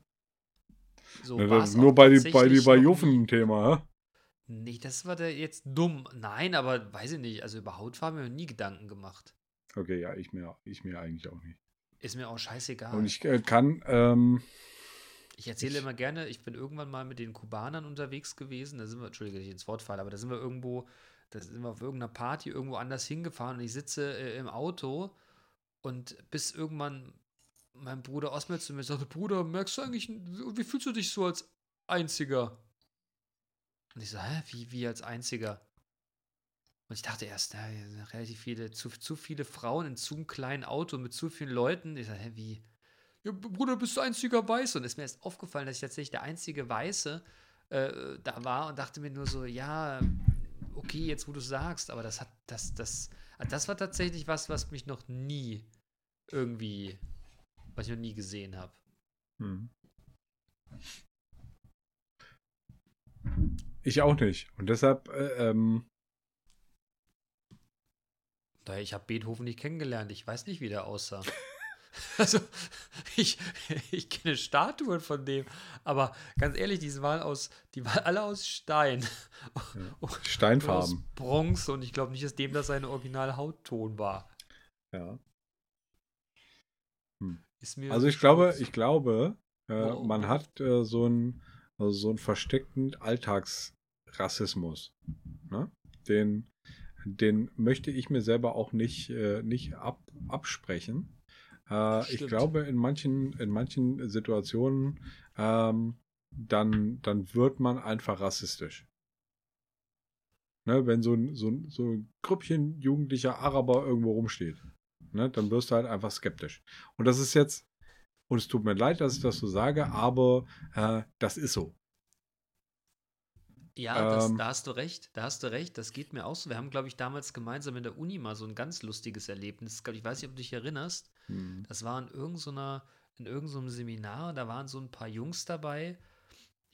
So Ja, war's das ist nur bei, die, bei die bei. Juffen ein Thema, hä? Nee, das war der jetzt dumm. Nein, aber weiß ich nicht. Also über Hautfarbe habe ich mir nie Gedanken gemacht. Okay, ja, ich mir, ich mir eigentlich auch nicht. Ist mir auch scheißegal. Und ich äh, kann, ähm, Ich erzähle Ich- immer gerne, ich bin irgendwann mal mit den Kubanern unterwegs gewesen. Da sind wir, Entschuldige, dass ich ins Wort falle, aber da sind wir irgendwo da sind wir auf irgendeiner Party irgendwo anders hingefahren und ich sitze äh, im Auto und bis irgendwann mein Bruder Osmel zu mir sagte, Bruder, merkst du eigentlich, wie fühlst du dich so als Einziger? Und ich so, hä, wie, wie als Einziger? Und ich dachte erst, na, relativ viele, zu, zu viele Frauen in zu einem kleinen Auto mit zu vielen Leuten. Ich sag, hä, wie? Ja, Bruder, bist du einziger Weiß? Und ist mir erst aufgefallen, dass ich tatsächlich der einzige Weiße äh, da war und dachte mir nur so, ja, okay, jetzt wo du sagst, aber das hat, das, das, das war tatsächlich was, was mich noch nie irgendwie, was ich noch nie gesehen habe. Hm. Ich auch nicht. Und deshalb, äh, ähm, Daher, ich habe Beethoven nicht kennengelernt. Ich weiß nicht, wie der aussah. [laughs] [laughs] also, ich, ich kenne Statuen von dem. Aber ganz ehrlich, die waren aus, die waren alle aus Stein. Aus Steinfarben. Bronze. Und ich glaube nicht, dass dem das seine originale Hautton war. Ja. Mir Also ich glaube, ich glaube, äh, Wow. man hat äh, so einen also so einen versteckten Alltagsrassismus. Ne? Den, den möchte ich mir selber auch nicht, äh, nicht ab, absprechen. Äh, ich glaube, in manchen, in manchen Situationen ähm, dann, dann wird man einfach rassistisch. Ne, wenn so ein, so, ein, so ein Grüppchen jugendlicher Araber irgendwo rumsteht, ne, dann wirst du halt einfach skeptisch. Und das ist jetzt, und es tut mir leid, dass ich das so sage, aber äh, das ist so. Ja, das, Ähm. da hast du recht, da hast du recht, das geht mir auch so. Wir haben, glaube ich, damals gemeinsam in der Uni mal so ein ganz lustiges Erlebnis. Ich weiß nicht, ob du dich erinnerst. Hm. Das war in irgendeiner, in irgendeinem Seminar, da waren so ein paar Jungs dabei.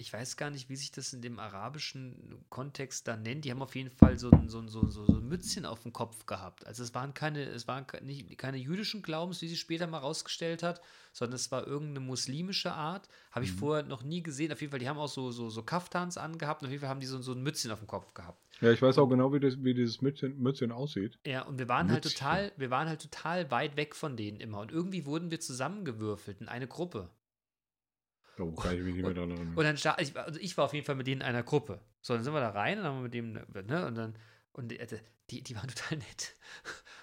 Ich weiß gar nicht, wie sich das in dem arabischen Kontext da nennt. Die haben auf jeden Fall so ein, so ein, so ein, so ein Mützchen auf dem Kopf gehabt. Also es waren keine, es waren nicht, keine jüdischen Glaubens, wie sie später mal rausgestellt hat, sondern es war irgendeine muslimische Art. Habe ich Mhm. vorher noch nie gesehen. Auf jeden Fall, die haben auch so, so, so Kaftans angehabt. Und auf jeden Fall haben die so, so ein Mützchen auf dem Kopf gehabt. Ja, ich weiß auch genau, wie, das, wie dieses Mützchen, Mützchen aussieht. Ja, und wir waren halt total, wir waren halt total weit weg von denen immer. Und irgendwie wurden wir zusammengewürfelt in eine Gruppe. Oh, kann ich mich nicht mehr daran erinnern. Und dann ich, war- also ich war auf jeden Fall mit denen in einer Gruppe. So, dann sind wir da rein und dann haben wir mit dem, ne, und dann, und die, die, die waren [laughs] total nett.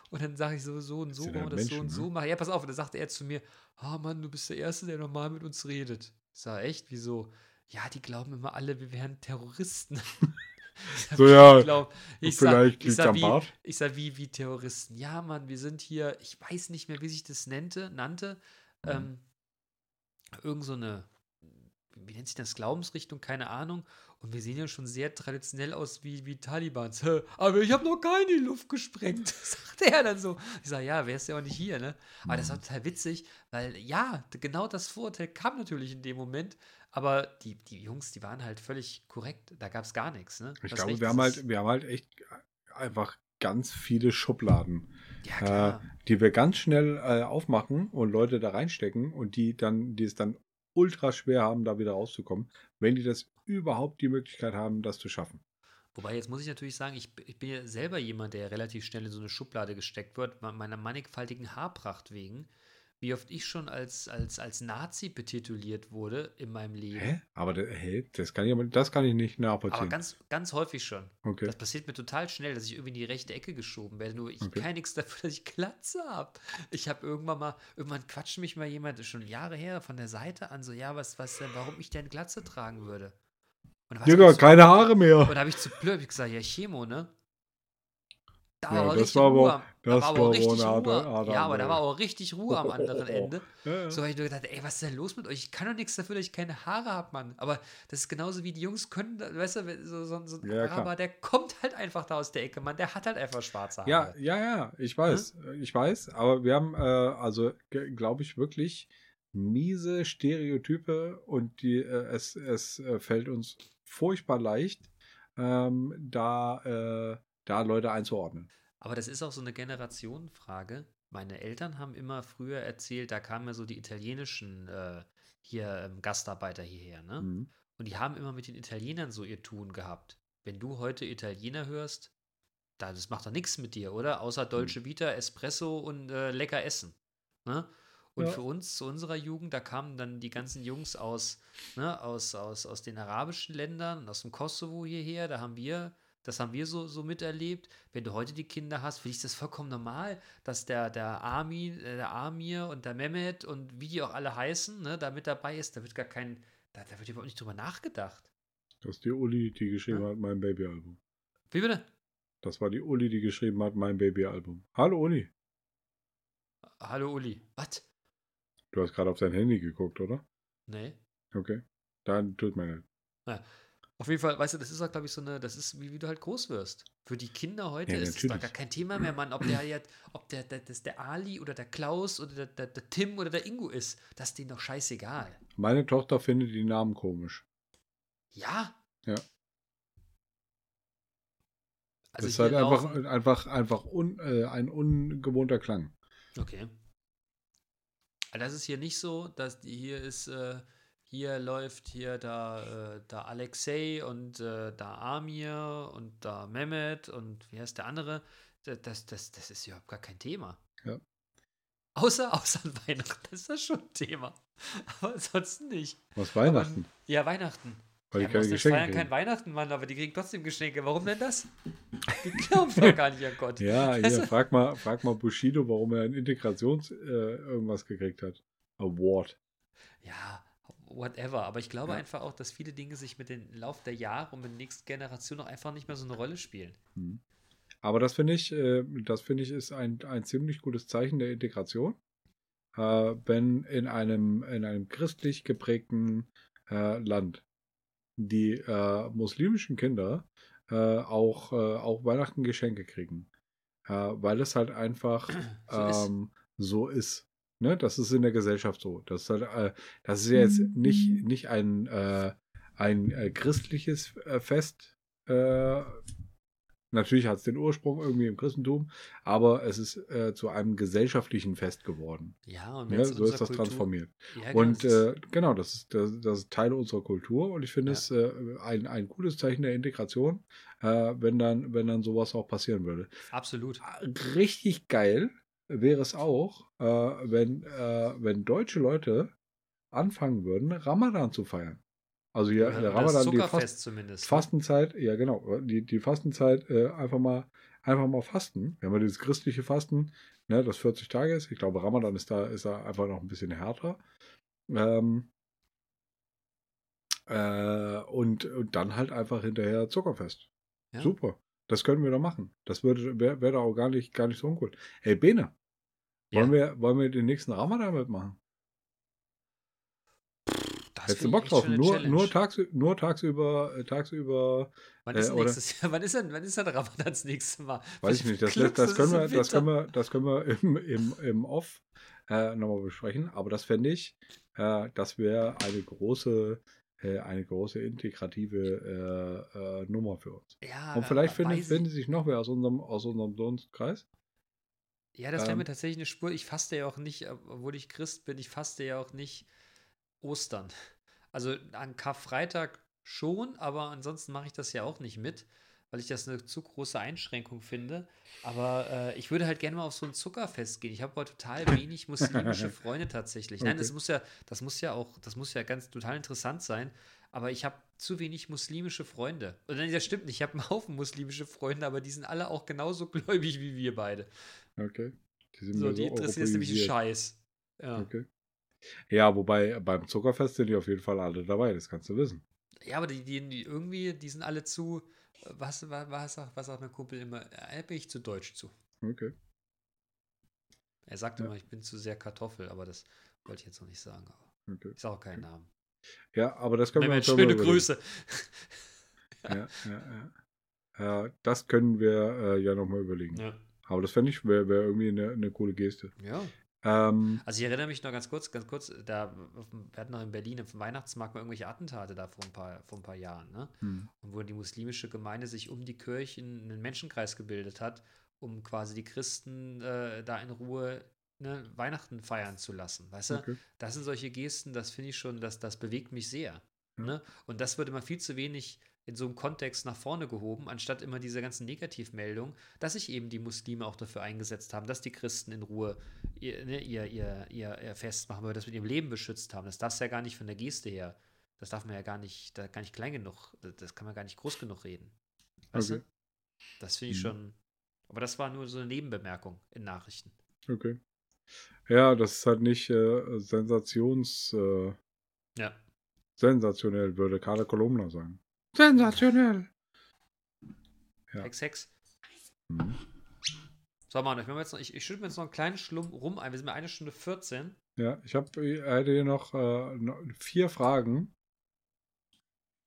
Und dann sage ich so, so und so, halt das so Menschen, und so ne? machen. Ja, pass auf, und dann sagte er zu mir, ah Mann, du bist der Erste, der normal mit uns redet. Ich sag, echt, wieso? Ja, die glauben immer alle, wir wären Terroristen. Ich [laughs] sag, So, ja, ich glaub, ich vielleicht sag, ich sag, wie, ich sag, wie, wie Terroristen. Ja, Mann, wir sind hier, ich weiß nicht mehr, wie sich das nannte, nannte. Mhm. Ähm, irgend so eine, wie nennt sich das, Glaubensrichtung, keine Ahnung. Und wir sehen ja schon sehr traditionell aus wie, wie Talibans. Aber ich habe noch keine in die Luft gesprengt, [laughs] sagt er dann so. Ich sage, ja, wärst ja auch nicht hier, ne? Aber das war total witzig, weil ja, genau das Vorurteil kam natürlich in dem Moment. Aber die, die Jungs, die waren halt völlig korrekt. Da gab es gar nichts, ne? Ich glaube, wir haben, halt, wir haben halt echt einfach ganz viele Schubladen, Ja, äh, die wir ganz schnell äh, aufmachen und Leute da reinstecken und die dann, die es dann ultra schwer haben, da wieder rauszukommen, wenn die das überhaupt die Möglichkeit haben, das zu schaffen. Wobei, jetzt muss ich natürlich sagen, ich, ich bin ja selber jemand, der relativ schnell in so eine Schublade gesteckt wird, me- meiner mannigfaltigen Haarpracht wegen. Wie oft ich schon als, als, als Nazi betituliert wurde in meinem Leben. Hä? Aber hä? Das kann ich, aber- das kann ich nicht Aber nachvollziehen. ganz, ganz häufig schon. okay. Das passiert mir total schnell, dass ich irgendwie in die rechte Ecke geschoben werde. Nur ich Okay. kann nichts dafür, [laughs] dass ich Glatze habe. Ich habe irgendwann mal, irgendwann quatscht mich mal jemand, schon Jahre her, von der Seite an, so, ja, was, was denn, warum ich denn Glatze tragen würde. Und zu- keine Haare mehr. Und da habe ich zu blöd hab gesagt, ja, Chemo, ne? Da Ja, war das richtig war aber- Ruhe. am- da das war aber auch richtig Ruhe. harte ja, aber da war auch richtig Ruhe am [laughs] anderen Ende. Ja, ja. So habe ich nur gedacht, ey, was ist denn los mit euch? Ich kann doch nichts dafür, dass ich keine Haare habe, Mann. Aber das ist genauso wie die Jungs können, weißt du, so, so, so ein Ja. Araber, der kommt halt einfach da aus der Ecke, Mann. Der hat halt einfach schwarze Haare. Ja, ja, ja, ich weiß, ich weiß, aber wir haben, äh, also glaube ich, wirklich miese Stereotype und die, äh, es, es äh, fällt uns furchtbar leicht, ähm, da, äh, da Leute einzuordnen. Aber das ist auch so eine Generationenfrage. Meine Eltern haben immer früher erzählt, da kamen ja so die italienischen äh, hier ähm, Gastarbeiter hierher, ne? Mhm. Und die haben immer mit den Italienern so ihr Tun gehabt. Wenn du heute Italiener hörst, da, das macht doch nichts mit dir, oder? Außer Dolce Vita, Espresso und äh, lecker essen. Ne? Und Ja. für uns, zu unserer Jugend, da kamen dann die ganzen Jungs aus, ne, aus, aus, aus den arabischen Ländern, aus dem Kosovo hierher. Da haben wir Das haben wir so, so miterlebt. Wenn du heute die Kinder hast, finde ich das vollkommen normal, dass der, der Armin, äh, der Amir und der Mehmet und wie die auch alle heißen, ne, da mit dabei ist. Da wird gar kein, da, da wird überhaupt nicht drüber nachgedacht. Das ist die Uli, die geschrieben hat, mein Babyalbum. Wie bitte? Das war die Uli, die geschrieben hat, mein Babyalbum. Hallo Uli. Hallo Uli. Was? Du hast gerade auf dein Handy geguckt, oder? Nee. Okay. Dann tut mir leid. Auf jeden Fall, weißt du, das ist auch, glaube ich, so eine, das ist, wie, wie du halt groß wirst. Für die Kinder heute Ja, ist das gar kein Thema mehr, Mann, ob der [clears throat] jetzt, ob der, der, das der Ali oder der Klaus oder der, der, der Tim oder der Ingo ist. Das ist denen doch scheißegal. Meine Tochter findet die Namen komisch. Ja. Ja. Also das ist halt einfach, einfach, einfach un, äh, ein ungewohnter Klang. Okay. Aber das ist hier nicht so, dass die hier ist, äh, hier läuft hier da, äh, da Alexei und äh, da Amir und da Mehmet und wie heißt der andere? Da- Das, das, das ist überhaupt gar kein Thema. Ja. Außer, außer an Weihnachten ist das schon ein Thema. [laughs] Aber ansonsten nicht. Was Weihnachten. Ja, Weihnachten. weil ja, die keine Geschenke feiern kriegen. kein Weihnachten, Mann, aber die kriegen trotzdem Geschenke. Warum denn das? Die glauben doch gar nicht an Gott. Ja, du? frag mal, frag mal Bushido, warum er ein Integrations äh, irgendwas gekriegt hat. Award. Ja, whatever. Aber ich glaube Ja. einfach auch, dass viele Dinge sich mit dem Lauf der Jahre und mit der nächsten Generation auch einfach nicht mehr so eine Rolle spielen. Hm. Aber das finde ich, äh, das finde ich, ist ein, ein ziemlich gutes Zeichen der Integration. Äh, wenn in einem, in einem christlich geprägten äh, Land die muslimischen Kinder auch, auch Weihnachten Geschenke kriegen. Weil es halt einfach [clears throat] So ist. ähm, so ist. Ne? Das ist in der Gesellschaft so. Das ist, halt, äh, das ist ja jetzt nicht, nicht ein, äh, ein äh, christliches äh, Fest. Äh, natürlich hat es den Ursprung irgendwie im Christentum, aber es ist äh, zu einem gesellschaftlichen Fest geworden. Ja, und Ne? in So ist das Kultur- transformiert. Ja, genau, Und das genau, das ist, das, das ist Teil unserer Kultur und ich finde Ja. es ein, ein gutes Zeichen der Integration, wenn, dann, wenn dann sowas auch passieren würde. absolut. Richtig geil wäre es auch, äh, wenn, äh, wenn deutsche Leute anfangen würden, Ramadan zu feiern. Also oder das Ramadan, die Zuckerfest Fast, zumindest. ne? Fastenzeit, ja genau, die, die Fastenzeit äh, einfach mal einfach mal fasten. Wir haben ja dieses christliche Fasten, ne, das 40 Tage ist. Ich glaube, Ramadan ist da, ist da einfach noch ein bisschen härter. Ähm, äh, und, und dann halt einfach hinterher Zuckerfest. Ja. Super. Das können wir doch machen. Das würde wäre wär doch auch gar nicht, gar nicht so uncool. Hey, Bene, Ja. wollen, wir, wollen wir den nächsten Ramadan mitmachen? Das Hättest du Bock drauf? Nur, nur, tagsü nur tagsüber, äh, tagsüber, Wann ist äh, nächstes Jahr? [laughs] Wann ist denn, wann ist denn Ramadan das nächste Mal? weiß ich nicht, das, Glück, das, ist können, wir, das, können wir, das können wir [laughs] im, im, im Off äh, nochmal besprechen. Aber das fände ich, äh, das wäre eine große, eine große integrative äh, äh, Nummer für uns. Ja, Und vielleicht findet, ich- findet sich noch wer aus unserem, aus unserem Dunstkreis. Ja, das wäre Ähm, mir tatsächlich eine Spur. Ich faste ja auch nicht, obwohl ich Christ bin, ich faste ja auch nicht Ostern. Also an Karfreitag schon, aber ansonsten mache ich das ja auch nicht mit, weil ich das eine zu große Einschränkung finde. Aber äh, ich würde halt gerne mal auf so ein Zuckerfest gehen. Ich habe aber total wenig [laughs] muslimische Freunde tatsächlich. Nein, das Okay. muss ja, das muss ja auch, das muss ja ganz total interessant sein. Aber ich habe zu wenig muslimische Freunde. Und nein, das stimmt nicht. Ich habe einen Haufen muslimische Freunde, aber die sind alle auch genauso [laughs] gläubig wie wir beide. Okay. Die sind So, die interessiert es nämlich einen. Scheiß. Ja. Okay. Ja, wobei beim Zuckerfest sind die auf jeden Fall alle dabei, das kannst du wissen. Ja, aber die, die, die irgendwie, die sind alle zu, was, was, was, sagt, was sagt mein Kumpel immer, äh, bin ich zu deutsch zu. Okay. Er sagt Ja. immer, ich bin zu sehr Kartoffel, aber das wollte ich jetzt noch nicht sagen. Okay. ich sage auch keinen Namen. Ja, aber das können wir Mehmet, uns ja schöne. Grüße. [laughs] Ja, ja, ja. Äh, das können wir äh, ja nochmal überlegen. Ja. Aber das fände ich, wäre wär irgendwie eine, eine coole Geste. ja. Ähm, Also ich erinnere mich noch ganz kurz, ganz kurz, da, wir hatten noch in Berlin dem Weihnachtsmarkt mal irgendwelche Attentate da vor ein paar, vor ein paar Jahren, ne? hm, Und wo die muslimische Gemeinde sich um die Kirchen einen Menschenkreis gebildet hat, um quasi die Christen äh, da in Ruhe ne, Weihnachten feiern zu lassen. Weißt du? okay. Das sind solche Gesten, das finde ich schon, das, das bewegt mich sehr. Ja. Ne? Und das würde man viel zu wenig in so einem Kontext nach vorne gehoben, anstatt immer diese ganzen Negativmeldungen, dass sich eben die Muslime auch dafür eingesetzt haben, dass die Christen in Ruhe ihr, ne, ihr, ihr, ihr, ihr Fest machen, weil wir das mit ihrem Leben beschützt haben. Das darf ja gar nicht von der Geste her. Das darf man ja gar nicht, da gar nicht klein genug, das- kann man gar nicht groß genug reden. Weißt Okay. Das finde ich Mhm. schon. Aber das war nur so eine Nebenbemerkung in Nachrichten. Okay. Ja, das ist halt nicht äh, sensations, äh, Ja. sensationell, würde Carla Kolumna sagen. Sensationell. Ja. Hex, Hex. Mhm. So, Mann, ich, jetzt noch, ich, ich schütte mir jetzt noch einen kleinen Schlumm rum ein. Wir sind bei einer Stunde 14. Ja, ich habe hier noch, äh, noch vier Fragen,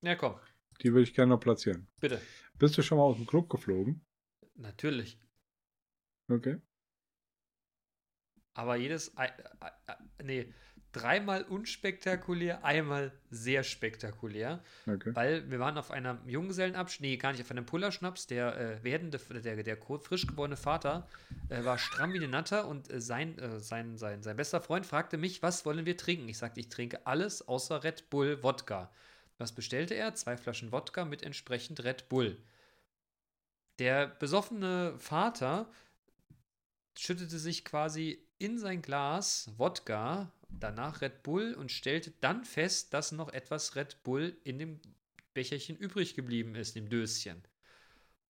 Ja, komm, die würde ich gerne noch platzieren. bitte. Bist du schon mal aus dem Club geflogen? Natürlich. Okay. Aber jedes. Ei- ei- Nee, dreimal unspektakulär, einmal sehr spektakulär. Okay. Weil wir waren auf einem Junggesellenabschied, nee, gar nicht, auf einem Pullerschnaps. Der äh, werdende, der, der frisch geborene Vater äh, war stramm wie eine Natter und äh, sein, äh, sein, sein, sein bester Freund fragte mich, was wollen wir trinken? Ich sagte, ich trinke alles außer Red Bull Wodka. Was bestellte er? Zwei Flaschen Wodka mit entsprechend Red Bull. Der besoffene Vater schüttete sich quasi in sein Glas Wodka, danach Red Bull und stellte dann fest, dass noch etwas Red Bull in dem Becherchen übrig geblieben ist, dem Döschen.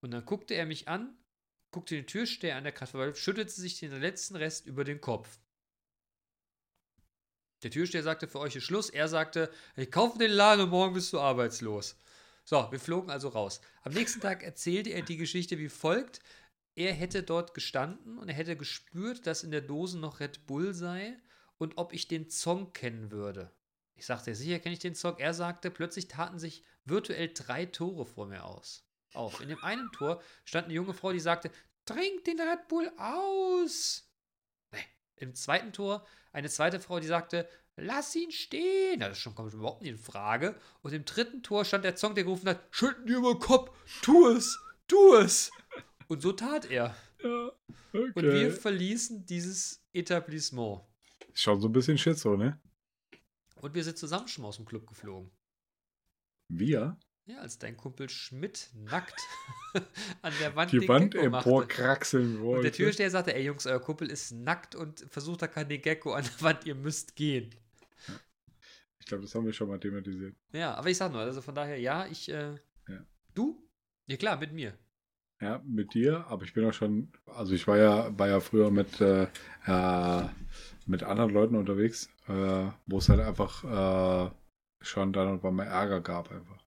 Und dann guckte er mich an, guckte den Türsteher an der Kraftverwaltung, schüttelte sich den letzten Rest über den Kopf. Der Türsteher sagte, für euch ist Schluss. Er sagte, ich kaufe den Laden und morgen bist du arbeitslos. So, wir flogen also raus. Am nächsten Tag erzählte er die Geschichte wie folgt. Er hätte dort gestanden und er hätte gespürt, dass in der Dose noch Red Bull sei und ob ich den Song kennen würde. Ich sagte, sicher kenne ich den Song. Er sagte, plötzlich taten sich virtuell drei Tore vor mir aus. Auf. In dem einen Tor stand eine junge Frau, die sagte, trink den Red Bull aus. Nee. Im zweiten Tor eine zweite Frau, die sagte, lass ihn stehen. Das schon kommt überhaupt nicht in Frage. Und im dritten Tor stand der Song, der gerufen hat, schütten dir über den Kopf, tu es, tu es. Und so tat er. Ja, okay. Und wir verließen dieses Etablissement. Schon so ein bisschen Schizo, ne? Und wir sind zusammen schon mal aus dem Club geflogen. Wir? Ja, als dein Kumpel Schmidt nackt [laughs] an der Wand Die Wand emporkraxeln Und wollte. der Türsteher sagte, ey Jungs, euer Kumpel ist nackt und versucht da keinen Gecko an der Wand, ihr müsst gehen. Ich glaube, das haben wir schon mal thematisiert. Ja, aber ich sag nur, also von daher, ja, ich, äh, Ja. du? Ja klar, mit mir. Ja, mit dir, aber ich bin auch schon, also ich war ja, war ja früher mit, äh, äh, mit anderen Leuten unterwegs, äh, wo es halt einfach äh, schon dann und wann mal Ärger gab einfach.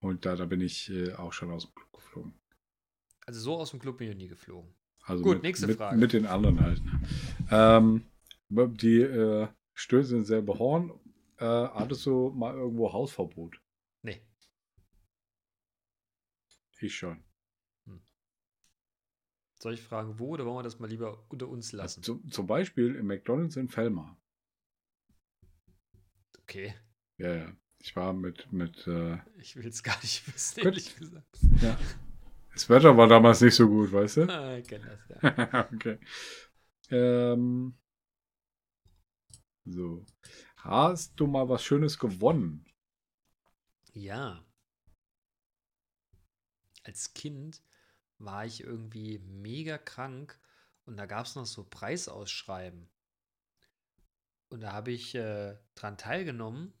Und da, da bin ich äh, auch schon aus dem Club geflogen. Also so aus dem Club bin ich noch nie geflogen. Also Gut, mit, nächste mit, Frage. Mit den anderen halt. Ähm, die äh, Stöße ins selbe Horn. Äh, hattest du mal irgendwo Hausverbot? Nee. Ich schon. Soll ich fragen, wo oder wollen wir das mal lieber unter uns lassen? Zum, zum Beispiel im McDonalds in Fellmar. Okay. Ja, ja. Ich war mit, mit äh, Ich will es gar nicht [laughs] wissen, Gut. ehrlich gesagt. ja. Das Wetter war damals nicht so gut, weißt du? [laughs] Ah, ich kenne das, ja. [laughs] okay. Ähm, so. Hast du mal was Schönes gewonnen? Ja. Als Kind war ich irgendwie mega krank und da gab es noch so Preisausschreiben. Und da habe ich äh, dran teilgenommen,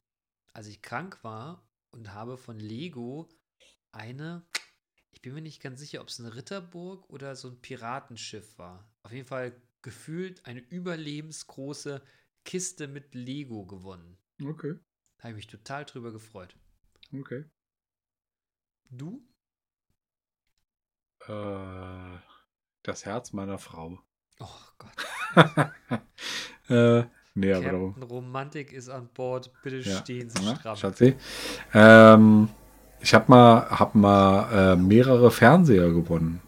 als ich krank war und habe von Lego eine, ich bin mir nicht ganz sicher, ob es eine Ritterburg oder so ein Piratenschiff war. Auf jeden Fall gefühlt eine überlebensgroße Kiste mit Lego gewonnen. Okay, Da habe ich mich total drüber gefreut. okay. Du? Äh, das Herz meiner Frau. Oh Gott. [laughs] äh, nee, aber darum. Romantik ist an Bord. Bitte Ja. stehen Sie Ja, stramm. Schatzi. Ähm, ich habe mal, hab mal äh, mehrere Fernseher gewonnen.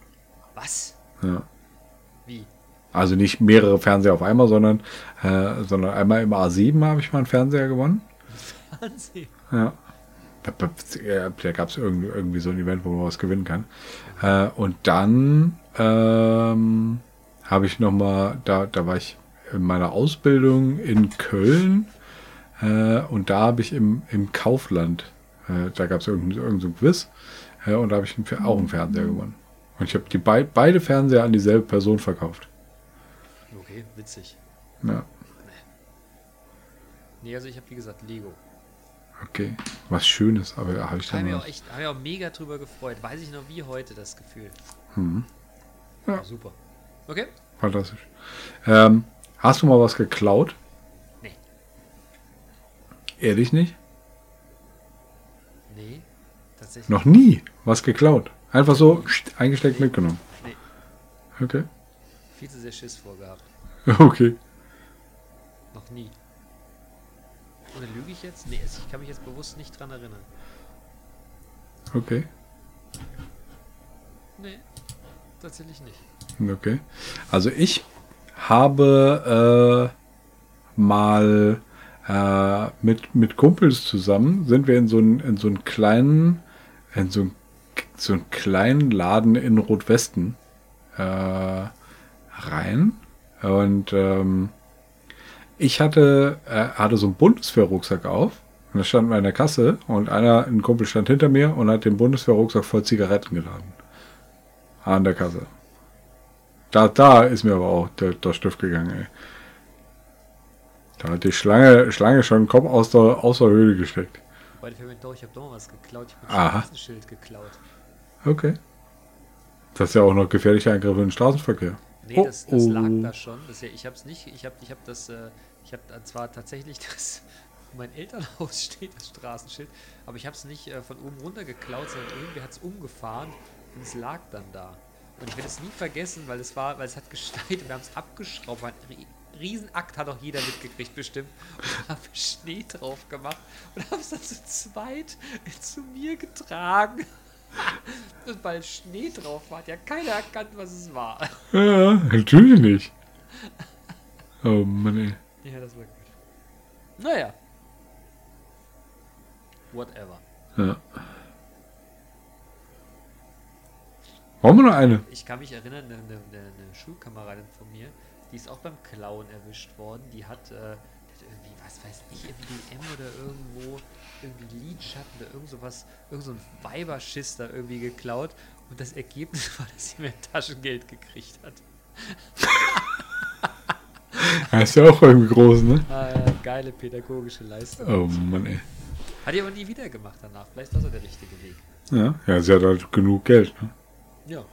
Was? Ja. Wie? Also nicht mehrere Fernseher auf einmal, sondern, äh, sondern einmal im A7 habe ich mal einen Fernseher gewonnen. Wahnsinn. Ja. Da, da, gab es irgendwie, irgendwie so ein Event, wo man was gewinnen kann. Äh, und dann ähm, habe ich nochmal, da, da war ich in meiner Ausbildung in Köln äh, und da habe ich im, im Kaufland, äh, da gab es irgendein, irgendein so ein Quiz äh, und da habe ich einen, auch einen Fernseher gewonnen. Und ich habe die bei, beide Fernseher an dieselbe Person verkauft. Okay, witzig. Ja. Nee, also ich habe wie gesagt Lego. Okay. Was Schönes, aber habe ich Da dann habe ich noch. auch echt, habe ich auch mega drüber gefreut. Weiß ich noch wie heute das Gefühl. Hm, Ja. Super. Okay? fantastisch. Ähm, hast du mal was geklaut? Nee. Ehrlich nicht? Nee. Tatsächlich. Noch nie was geklaut. Einfach so eingesteckt mitgenommen. Nee. Okay. Viel zu sehr Schiss vorgehabt. [laughs] Okay. Noch nie. Oder lüge ich jetzt? Nee, ich kann mich jetzt bewusst nicht dran erinnern. Okay. Nee. Tatsächlich nicht. Okay. Also ich habe äh, mal äh, mit, mit Kumpels zusammen sind wir in so einen, in so einen kleinen, in so einen, so einen kleinen Laden in Rotwesten äh, rein. Und ähm, ich hatte, äh, hatte so einen Bundeswehrrucksack auf. Und da standen wir in der Kasse und einer, ein Kumpel stand hinter mir und hat den Bundeswehrrucksack voll Zigaretten geladen. An der Kasse. Da, da ist mir aber auch der, der Stift gegangen, ey. Da hat die Schlange, Schlange schon den Kopf aus der, aus der Höhle gesteckt. Bei der Firma doch, ich habe doch was geklaut. Ich habe Aha. ein Schild geklaut. Okay. Das ist ja auch noch gefährlicher Eingriff in den Straßenverkehr. Nee, Oh, das, das lag oh. da schon. Das, ich habe es nicht. Ich habe ich hab das. Äh, ich habe zwar tatsächlich [laughs] das. Mein Elternhaus [laughs] steht das Straßenschild, aber ich habe es nicht äh, von oben runter geklaut, sondern irgendwie hat es umgefahren und es lag dann da. Und ich werde es nie vergessen, weil es war, weil es hat geschneit und wir haben es abgeschraubt. War ein Rie- Riesenakt hat auch jeder mitgekriegt bestimmt. Und haben Schnee drauf gemacht und haben es dann zu zweit zu mir getragen. [laughs] Und weil Schnee drauf war, hat ja keiner erkannt, was es war. Ja, natürlich nicht. Oh Mann, ey. Ja, das war gut. Naja. Whatever. Ja. Wollen wir noch eine? Ich kann mich erinnern, eine, eine, eine Schulkameradin von mir, die ist auch beim Klauen erwischt worden. Die hat, äh, die hat irgendwie, was weiß ich, im DM oder irgendwo irgendwie Lidschatten oder irgend sowas, irgend so ein Weiberschiss da irgendwie geklaut. Und das Ergebnis [laughs] war, dass sie mehr Taschengeld gekriegt hat. [laughs] Das ist ja auch irgendwie groß, ne? Ah, geile pädagogische Leistung. Oh Mann, ey. Hat die aber nie wieder gemacht danach. Vielleicht war so der richtige Weg. Ja, ja sie hat halt genug Geld. Ne? Ja.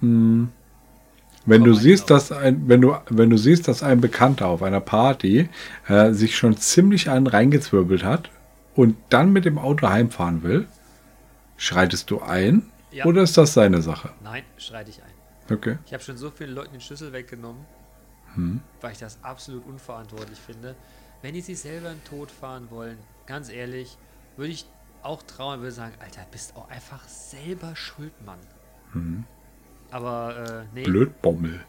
Hm. Wenn du siehst, dass ein, wenn du, wenn du siehst, dass ein Bekannter auf einer Party äh, sich schon ziemlich einen reingezwirbelt hat und dann mit dem Auto heimfahren will, schreitest du ein Ja. oder ist das seine Sache? Nein, schreite ich ein. Okay. Ich habe schon so vielen Leuten den Schlüssel weggenommen, Hm. weil ich das absolut unverantwortlich finde. Wenn die sich selber in den Tod fahren wollen, ganz ehrlich, würde ich auch trauen, würde sagen, Alter, bist auch einfach selber schuld, Mann. Hm. Aber äh, nee, Blödbommel.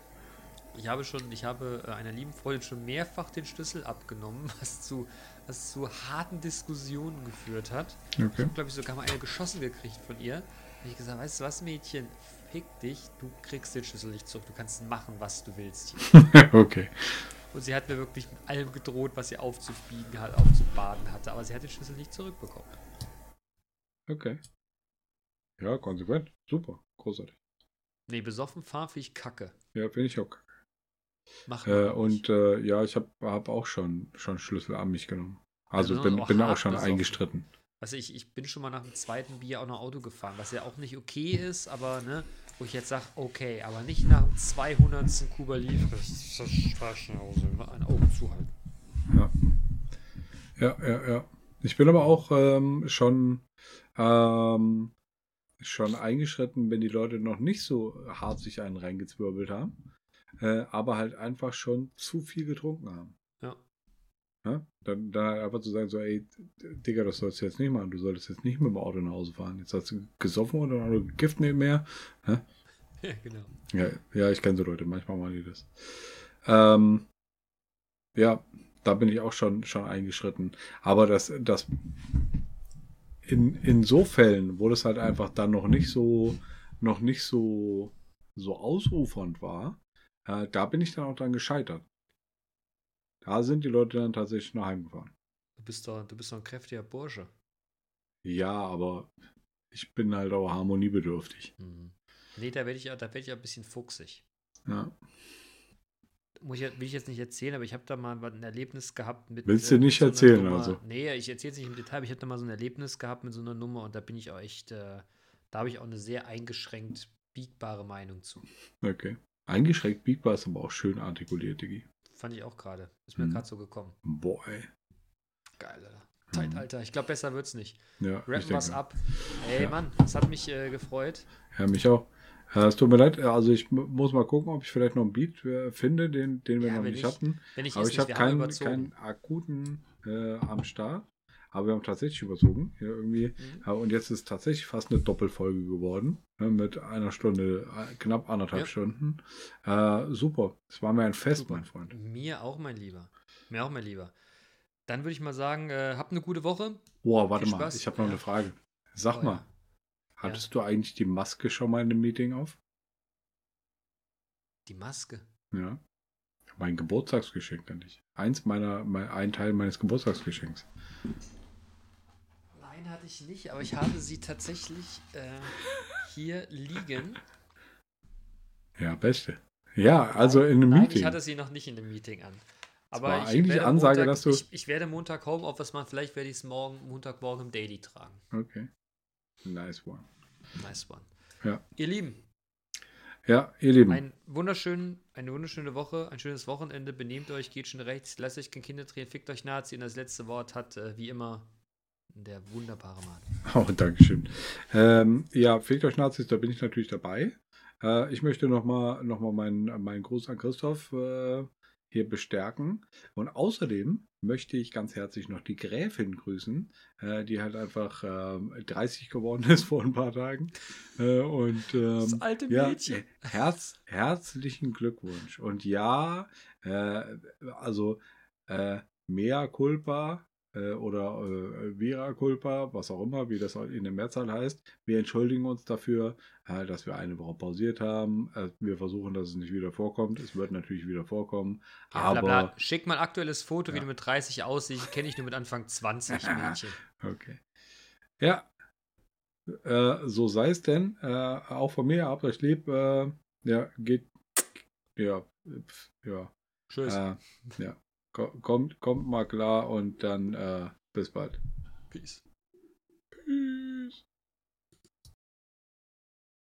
ich habe schon, ich habe äh, einer lieben Freundin schon mehrfach den Schlüssel abgenommen, [laughs] was zu, was zu harten Diskussionen geführt hat. Ich Okay. habe, glaube ich, sogar mal eine geschossen gekriegt von ihr. Und ich gesagt, weißt du was, Mädchen, fick dich, du kriegst den Schlüssel nicht zurück, du kannst machen, was du willst hier. [laughs] okay. Und sie hat mir wirklich mit allem gedroht, was sie aufzubiegen hat, aufzubaden hatte, aber sie hat den Schlüssel nicht zurückbekommen. Okay. Ja, konsequent. Super. Großartig. Nee, besoffen fahren finde ich kacke. Ja, finde ich auch. Mach Äh, und äh, ja, ich habe hab auch schon, schon Schlüssel an mich genommen. Also Also bin, auch bin auch schon besoffen. eingestritten. Also ich, ich bin schon mal nach dem zweiten Bier auch noch Auto gefahren, was ja auch nicht okay ist, aber ne, wo ich jetzt sage, okay, aber nicht nach dem 200. Kuba Libre. Das ist das Straßenhause. Ein Auge zuhalten. Ja. Ja, ja, ja. Ich bin aber auch ähm, schon, ähm, schon eingeschritten, wenn die Leute noch nicht so hart sich einen reingezwirbelt haben, äh, aber halt einfach schon zu viel getrunken haben. Ja. Ja? Dann, dann halt einfach zu sagen, so, ey, Digga, das sollst du jetzt nicht machen. Du solltest jetzt nicht mit dem Auto nach Hause fahren. Jetzt hast du gesoffen oder noch Gift nicht mehr. [laughs] Ja, genau. Ja, ja ich kenne so Leute, manchmal machen die das. Ähm, ja, da bin ich auch schon, schon eingeschritten. Aber das, das in, in so Fällen, wo das halt einfach dann noch nicht so, noch nicht so, so ausufernd war, äh, da bin ich dann auch dann gescheitert. Da sind die Leute dann tatsächlich nach Hause gefahren. Du bist doch, du bist doch ein kräftiger Bursche. Ja, aber ich bin halt auch harmoniebedürftig. Mhm. Nee, da werde ich, da werd ich ein bisschen fuchsig. Ja. Muss ich, will ich jetzt nicht erzählen, aber ich habe da mal ein Erlebnis gehabt mit. Willst du äh, mit nicht so erzählen, Nummer. also? Nee, ich erzähle es nicht im Detail, aber ich habe da mal so ein Erlebnis gehabt mit so einer Nummer und da bin ich auch echt, äh, da habe ich auch eine sehr eingeschränkt biegbare Meinung zu. Okay. Eingeschränkt biegbar ist aber auch schön artikuliert, Digi. Fand ich auch gerade. Ist mir Mhm. gerade so gekommen. Boah, ey. Geil, Alter. Zeitalter. Ich glaube, besser wird's nicht. Ja, Rappen was ab. Ey, Ja. Mann, es hat mich äh, gefreut. Ja, mich auch. Äh, es tut mir leid, also ich mu- muss mal gucken, ob ich vielleicht noch einen Beat äh, finde, den, den wir Ja, noch nicht ich- hatten. Wenn ich Aber ich habe keinen, keinen akuten äh, am Start. Aber wir haben tatsächlich überzogen. Ja, irgendwie. Mhm. Ja, und jetzt ist tatsächlich fast eine Doppelfolge geworden. Ja, mit einer Stunde, äh, knapp anderthalb Ja. Stunden. Äh, super. Es war mir ein Fest, Super. mein Freund. Mir auch, mein Lieber. Mir auch, mein Lieber. Dann würde ich mal sagen, äh, habt eine gute Woche. Boah, warte Viel mal. Spaß. Ich habe noch Ja. eine Frage. Sag Oh, mal, ja. hattest du eigentlich die Maske schon mal in einem Meeting auf? Die Maske. Ja. Mein Geburtstagsgeschenk an dich. Eins meiner, mein, ein Teil meines Geburtstagsgeschenks. Nein, hatte ich nicht, aber ich habe sie tatsächlich äh, hier liegen. Ja, beste. Ja, also in einem Nein, Meeting. ich hatte sie noch nicht in dem Meeting an. Aber war ich eigentlich werde Ansage, Montag, dass du- Ich, ich werde Montag Homeoffice machen, vielleicht werde ich es morgen, Montagmorgen im Daily tragen. Okay. Nice one. Nice one. Ja. Ihr Lieben, Ja, ihr Lieben. ein wunderschön, eine wunderschöne Woche, ein schönes Wochenende. Benehmt euch, geht schon rechts, lasst euch kein Kinder drehen, fickt euch Nazi. Und das letzte Wort hat, äh, wie immer, der wunderbare Mann. [laughs] Oh, Dankeschön. Ähm, ja, fehlt euch Nazis, da bin ich natürlich dabei. Äh, ich möchte nochmal noch mal meinen, meinen Gruß an Christoph äh, hier bestärken. Und außerdem möchte ich ganz herzlich noch die Gräfin grüßen, äh, die halt einfach ähm, 30 geworden [laughs] ist vor ein paar Tagen. Äh, und ähm, alte ja, äh, Herz, herzlichen Glückwunsch. Und ja, äh, also äh, mea culpa äh, oder äh, vera culpa, was auch immer, wie das in der Mehrzahl heißt. Wir entschuldigen uns dafür, äh, dass wir eine Woche pausiert haben. Äh, wir versuchen, dass es nicht wieder vorkommt. Es wird natürlich wieder vorkommen. Ja, aber bla bla. Schick mal ein aktuelles Foto, wie Ja. du mit 30 aussiehst. Kenne ich nur mit Anfang 20 [laughs] Mädchen. Okay. Ja. Äh, so sei es denn. Äh, auch von mir, habt euch lieb. Äh, ja, geht. Ja. pf, Ja. Tschüss. Äh, ja. Ko- Kommt, kommt mal klar und dann äh, bis bald. Peace. Peace.